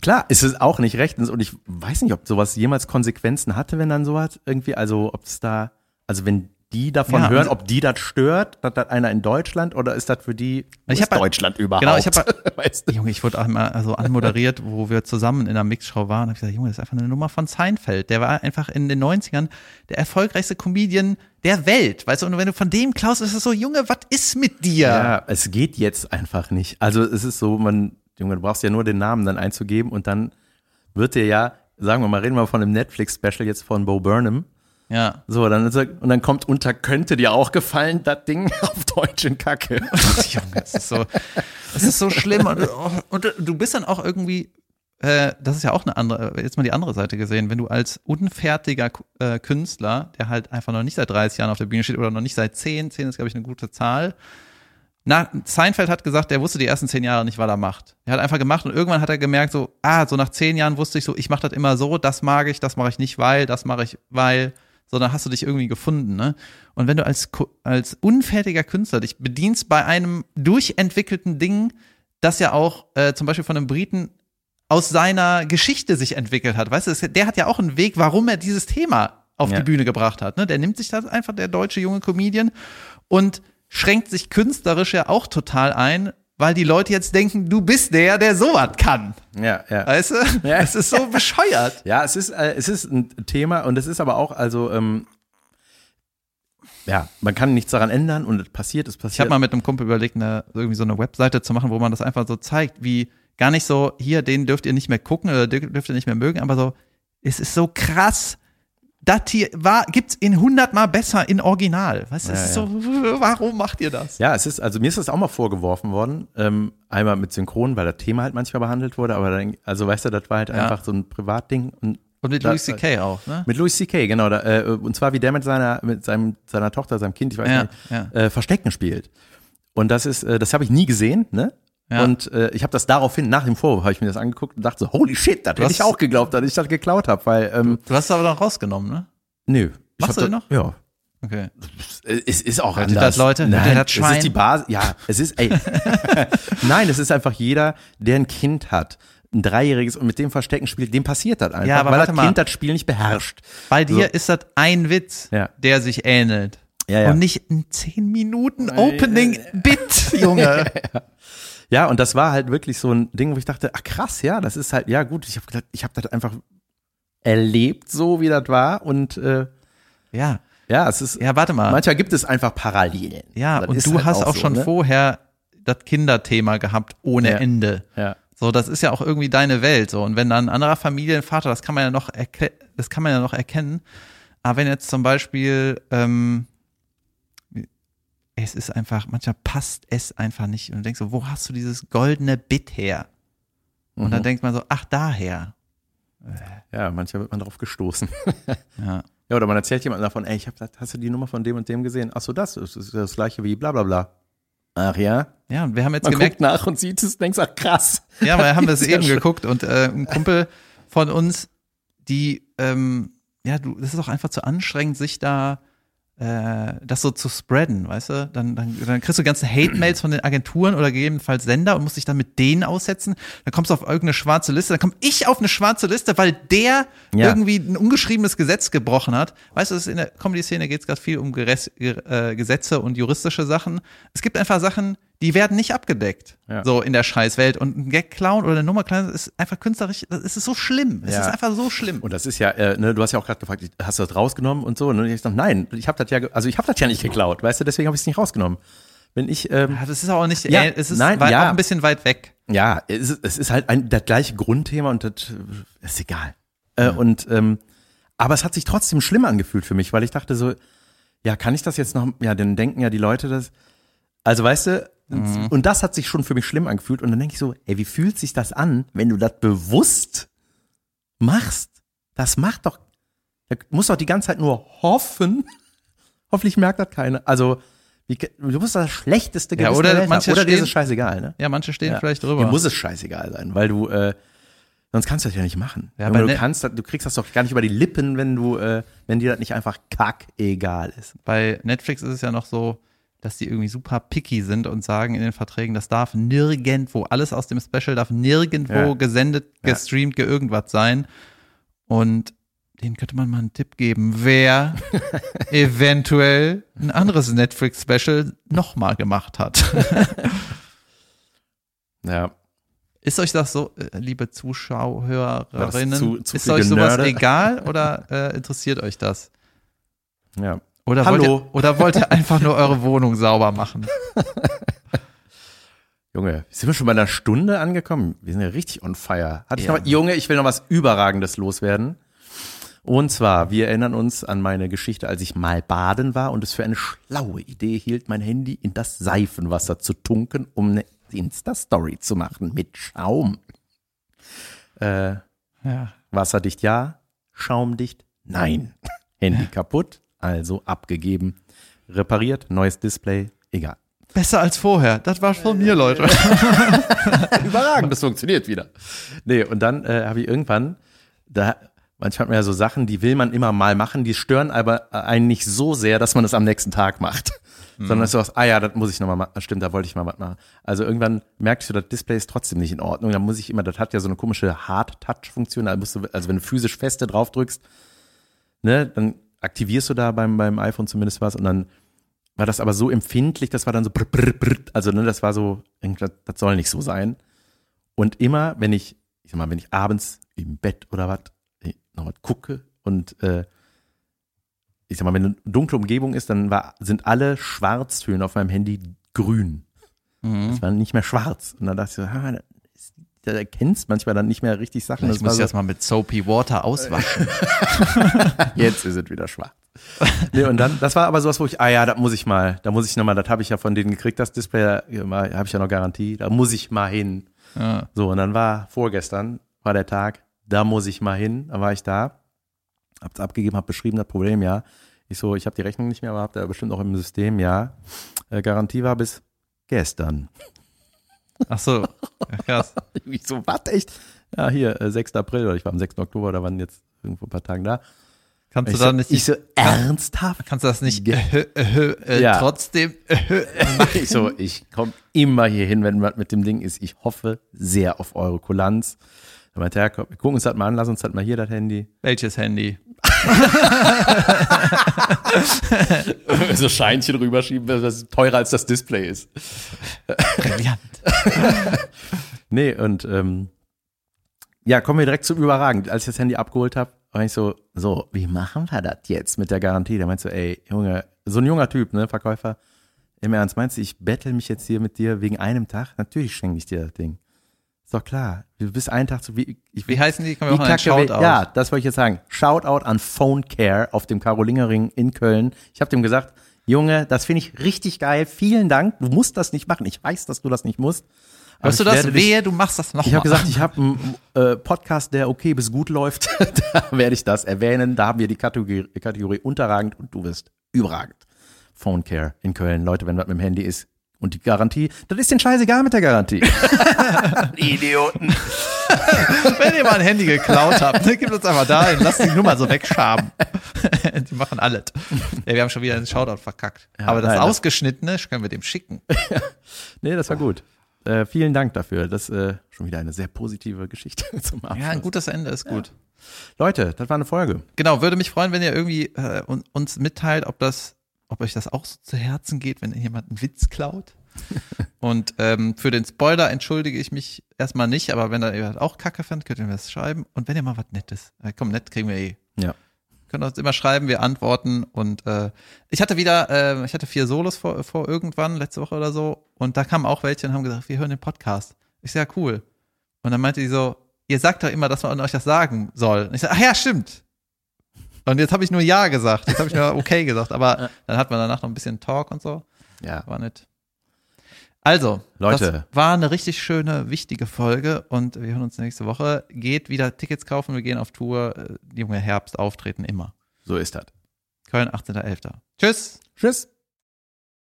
Klar, ist es auch nicht rechtens und ich weiß nicht, ob sowas jemals Konsequenzen hatte, wenn dann sowas irgendwie, also ob es da, also wenn die davon Ja, hören, ob die das stört, hat das einer in Deutschland oder ist das für die Ich hab halt- Deutschland überhaupt? Genau, ich hab halt- weißt du? Junge, ich wurde auch mal also anmoderiert, wo wir zusammen in einer Mixshow waren. Hab ich gesagt, Junge, das ist einfach eine Nummer von Seinfeld. Der war einfach in den 90ern der erfolgreichste Comedian der Welt. Weißt du, und wenn du von dem klaust, ist es so, Junge, was ist mit dir? Ja, es geht jetzt einfach nicht. Also es ist so, man, Junge, du brauchst ja nur den Namen dann einzugeben und dann wird dir ja, sagen wir mal, reden wir von einem Netflix-Special jetzt von Bo Burnham. Ja. So, dann ist er, und dann kommt unter könnte dir auch gefallen, das Ding auf Deutsch in Kacke. Junge, es ist so, es ist so schlimm. Und, und du bist dann auch irgendwie, äh, das ist ja auch eine andere, jetzt mal die andere Seite gesehen, wenn du als unfertiger äh, Künstler, der halt einfach noch nicht seit 30 Jahren auf der Bühne steht oder noch nicht seit 10, 10 ist, glaube ich, eine gute Zahl. Na, Seinfeld hat gesagt, der wusste die ersten zehn Jahre nicht, was er macht. Er hat einfach gemacht und irgendwann hat er gemerkt, so, ah, so nach zehn Jahren wusste ich so, ich mache das immer so, das mag ich, das mache ich nicht, weil, das mache ich, weil, sondern hast du dich irgendwie gefunden, ne? Und wenn du als, als unfertiger Künstler dich bedienst bei einem durchentwickelten Ding, das ja auch äh, zum Beispiel von einem Briten aus seiner Geschichte sich entwickelt hat, weißt du, der hat ja auch einen Weg, warum er dieses Thema auf Ja. die Bühne gebracht hat, ne? Der nimmt sich das einfach, der deutsche junge Comedian, und schränkt sich künstlerisch ja auch total ein, weil die Leute jetzt denken, du bist der, der sowas kann. Ja, ja. Weißt du? Ja. Es ist so bescheuert. Ja, es ist, äh, es ist ein Thema und es ist aber auch, also, ähm, ja, man kann nichts daran ändern und es passiert, es Ich passiert. habe mal mit einem Kumpel überlegt, eine, irgendwie so eine Webseite zu machen, wo man das einfach so zeigt, wie gar nicht so, hier, den dürft ihr nicht mehr gucken oder dür- dürft ihr nicht mehr mögen, aber so, es ist so krass, das hier war, gibt's in 100 Mal besser in Original. Weißt du, Ja, ja. so, warum macht ihr das? Ja, es ist, also mir ist das auch mal vorgeworfen worden. Ähm, einmal mit Synchron, weil das Thema halt manchmal behandelt wurde, aber dann, also weißt du, das war halt Ja. einfach so ein Privatding. Und Und mit Louis C.K. auch, ne? mit Louis C.K., genau. Da, äh, und zwar wie der mit seiner, mit seinem, seiner Tochter, seinem Kind, ich weiß nicht. Äh, Verstecken spielt. Und das ist, äh, das habe ich nie gesehen, ne? Ja. Und äh, ich habe das daraufhin, nach dem Vorwurf, habe ich mir das angeguckt und dachte so, holy shit, das hätte ich auch geglaubt, dass ich das geklaut habe, weil, ähm, Du hast es aber noch rausgenommen, ne? nö. Machst du da- noch? Ja. Okay. Es ist auch Hört anders. das, Leute? Nein, das es ist die Basis. Ja, es ist, ey. Nein, es ist einfach jeder, der ein Kind hat, ein Dreijähriges und mit dem Verstecken spielt, dem passiert das einfach, Ja, aber weil das mal. Kind das Spiel nicht beherrscht. Bei dir So. ist das ein Witz, Ja. der sich ähnelt. Ja, ja. Und nicht ein 10 Minuten Opening-Bit, Junge. Ja, und das war halt wirklich so ein Ding, wo ich dachte, ach krass, ja, das ist halt, ja gut, ich habe gedacht, ich habe das einfach erlebt, so wie das war und äh, Ja. ja, es ist, Ja, warte mal. manchmal gibt es einfach Parallelen. Ja, Das und du halt hast auch, so, schon ne? vorher das Kinderthema gehabt ohne Ja. Ende. Ja. So, das ist ja auch irgendwie deine Welt. So, und wenn dann ein anderer Familienvater, das kann man ja noch das kann man ja noch erkennen. Aber wenn jetzt zum Beispiel, ähm, es ist einfach, manchmal passt es einfach nicht. Und du denkst so, wo hast du dieses goldene Bit her? Und dann Mhm. denkt man so, ach, daher. Ja, manchmal wird man drauf gestoßen. Ja. Ja, oder man erzählt jemandem davon, ey, ich hab, hast du die Nummer von dem und dem gesehen? Ach so, das ist, das gleiche wie bla bla bla. Ach ja? Ja, und wir haben jetzt Man gemerkt, guckt nach und sieht es, denkst, ach krass. Ja, weil haben wir es eben schön. geguckt und äh, ein Kumpel von uns, die, ähm, ja, du, das ist auch einfach zu anstrengend, sich da äh, das so zu spreaden, weißt du? Dann, dann, dann kriegst du ganze Hate-Mails von den Agenturen oder gegebenenfalls Sender und musst dich dann mit denen aussetzen. Dann kommst du auf irgendeine schwarze Liste, dann komme ich auf eine schwarze Liste, weil der Ja. irgendwie ein ungeschriebenes Gesetz gebrochen hat. Weißt du, in der Comedy-Szene geht es gerade viel um Geres Ge- äh, Gesetze und juristische Sachen. Es gibt einfach Sachen, die werden nicht abgedeckt. Ja. So in der Scheißwelt. Und ein Gag klauen oder eine Nummer klauen, das ist einfach künstlerisch, das ist so schlimm. Es Ja. ist einfach so schlimm. Und das ist ja, äh, ne, du hast ja auch gerade gefragt, hast du das rausgenommen und so? Und ich dachte, nein, ich habe das ja, also ich habe das ja nicht geklaut, weißt du, deswegen habe ich es nicht rausgenommen. Wenn ich, ähm, Ja, das ist auch nicht, Ja, äh, es ist nein, weit, ja. auch ein bisschen weit weg. ja, es ist, es ist halt ein, das gleiche Grundthema und das ist egal. Äh, und ähm, aber es hat sich trotzdem schlimm angefühlt für mich, weil ich dachte so, ja, kann ich das jetzt noch? Ja, dann denken ja die Leute das. Also weißt du, und das hat sich schon für mich schlimm angefühlt. Und dann denke ich so, ey, wie fühlt sich das an, wenn du das bewusst machst? Das macht doch, da muss doch die ganze Zeit nur hoffen. Hoffentlich merkt das keiner. Also, wie, du musst das schlechteste Ja, Gewissen oder der Welt manche haben. Oder dir ist stehen- es scheißegal, ne? Ja, manche stehen Ja. vielleicht drüber. Dir muss es scheißegal sein, weil du, äh, sonst kannst du das ja nicht machen. Ja, bei du Net- kannst, das- du kriegst das doch gar nicht über die Lippen, wenn du, äh, wenn dir das nicht einfach kackegal ist. Bei Netflix ist es ja noch so, dass die irgendwie super picky sind und sagen in den Verträgen, das darf nirgendwo, alles aus dem Special darf nirgendwo Ja. gesendet, Ja. gestreamt, ge irgendwas sein. Und denen könnte man mal einen Tipp geben, wer eventuell ein anderes Netflix-Special nochmal gemacht hat. Ja. Ist euch das so, äh, liebe Zuschauerinnen, zu- zu ist euch sowas Genörde? egal oder äh, interessiert euch das? Ja. Oder wollt, Hallo. ihr, oder wollt ihr einfach nur eure Wohnung sauber machen? Junge, sind wir schon bei einer Stunde angekommen? Wir sind ja richtig on fire. Hatte ich Ja. noch, Junge, ich will noch was Überragendes loswerden. Und zwar, wir erinnern uns an meine Geschichte, als ich mal baden war und es für eine schlaue Idee hielt, mein Handy in das Seifenwasser zu tunken, um eine Insta-Story zu machen mit Schaum. Äh, Ja. wasserdicht ja, schaumdicht nein. Handy kaputt, also abgegeben. Repariert, neues Display, egal. Besser als vorher. Das war von mir, Leute. Überragend, das funktioniert wieder. Nee, und dann äh, habe ich irgendwann, da, manchmal hat man ja so Sachen, die will man immer mal machen, die stören aber einen nicht so sehr, dass man es am nächsten Tag macht. Sondern es ist so was, ah ja, das muss ich nochmal machen. Stimmt, da wollte ich mal was machen. Also irgendwann merkst du, das Display ist trotzdem nicht in Ordnung. Da muss ich immer, das hat ja so eine komische Hard-Touch-Funktion. Da musst du, also wenn du physisch feste drauf drückst, ne, dann aktivierst du da beim, beim iPhone zumindest was und dann war das aber so empfindlich, das war dann so brr, brr, brr, also ne, das war so, das, das soll nicht so sein. Und immer, wenn ich, ich sag mal, wenn ich abends im Bett oder was, äh, noch was gucke und äh, ich sag mal, wenn eine dunkle Umgebung ist, dann war, sind alle Schwarztöne auf meinem Handy grün. Mhm. Es war nicht mehr schwarz. Und dann dachte ich so, das da erkennst manchmal dann nicht mehr richtig Sachen. Ich war muss so, das mal mit Soapy Water auswaschen. Jetzt ist es wieder schwach. nee, und dann, das war aber sowas, wo ich, ah ja, da muss ich mal, da muss ich nochmal, das habe ich ja von denen gekriegt, das Display, da habe ich ja noch Garantie, da muss ich mal hin. Ja. So, und dann war vorgestern, war der Tag, da muss ich mal hin, dann war ich da, hab's abgegeben, hab beschrieben, das Problem, ja. Ich so, ich habe die Rechnung nicht mehr, aber habt ihr bestimmt noch im System, ja. Äh, Garantie war bis gestern. Ach so, ja, krass. Ich so, was, echt? Ja, hier, äh, 6. April, oder ich war am 6. Oktober, da waren jetzt irgendwo ein paar Tagen da. Kannst Ich du da so, nicht, ich so, ernsthaft? kannst du das nicht äh, äh, äh, Ja. trotzdem äh, ich so, ich komme immer hier hin, wenn was mit dem Ding ist. Ich hoffe sehr auf eure Kulanz. Dann meinte er, komm, wir gucken uns das mal an, lass uns das mal hier, das Handy. welches Handy? So Scheinchen rüberschieben, das teurer als das Display ist. Brillant. Nee, und ähm, ja, kommen wir direkt zum Überragend. Als ich das Handy abgeholt habe, war ich so, so, wie machen wir das jetzt mit der Garantie? Der meinte so, ey, Junge, so ein junger Typ, ne, Verkäufer, im Ernst, meinst du, ich bettel mich jetzt hier mit dir wegen einem Tag? Natürlich schenke ich dir das Ding. Ist doch klar. Du bist einen Tag so wie, ich, Wie heißen die? Wie wir auch einen Shoutout? ja, das wollte ich jetzt sagen. Shoutout an Phone Care auf dem Karolingerring in Köln. Ich habe dem gesagt, Junge, das finde ich richtig geil. Vielen Dank. Du musst das nicht machen. Ich weiß, dass du das nicht musst. Hörst du das? dich- Wehe, du machst das noch ich habe gesagt, ich habe einen äh, Podcast, der okay bis gut läuft. da werde ich das erwähnen. Da haben wir die Kategorie, Kategorie unterragend und du wirst überragend. Phone Care in Köln. Leute, wenn was mit dem Handy ist und die Garantie, das ist den scheißegal mit der Garantie. Idioten. Wenn ihr mal ein Handy geklaut habt, ne, gebt uns einfach dahin, lasst die Nummer so wegschaben. die machen alles. Ja, wir haben schon wieder einen Shoutout verkackt. Ja, Aber das nein, das- Ausgeschnittene können wir dem schicken. Nee, das war gut. Äh, vielen Dank dafür. Das ist äh, schon wieder eine sehr positive Geschichte zum Abschluss. Ja, ein gutes Ende ist gut. Leute, das war eine Folge. Genau, würde mich freuen, wenn ihr irgendwie äh, un- uns mitteilt, ob das, ob euch das auch so zu Herzen geht, wenn jemand einen Witz klaut. Und ähm, für den Spoiler entschuldige ich mich erstmal nicht, aber wenn ihr auch Kacke fand, könnt ihr mir das schreiben. Und wenn ihr mal was Nettes, äh, komm, nett kriegen wir eh. Ja. Könnt ihr uns immer schreiben, wir antworten. Und äh, ich hatte wieder, äh, ich hatte vier Solos vor, vor irgendwann, letzte Woche oder so. Und da kamen auch welche und haben gesagt, wir hören den Podcast. Sag, ja, cool. Und dann meinte die so, ihr sagt doch immer, dass man euch das sagen soll. Und ich sag, ach ja, stimmt. Und jetzt habe ich nur Ja gesagt. Jetzt habe ich nur okay gesagt. Aber dann hat man danach noch ein bisschen Talk und so. Ja. War nett. Also, Leute. das war eine richtig schöne, wichtige Folge und wir hören uns nächste Woche. Geht wieder Tickets kaufen, wir gehen auf Tour. Äh, Junge Herbst auftreten immer. So ist das. Köln, 18.11. Tschüss. Tschüss.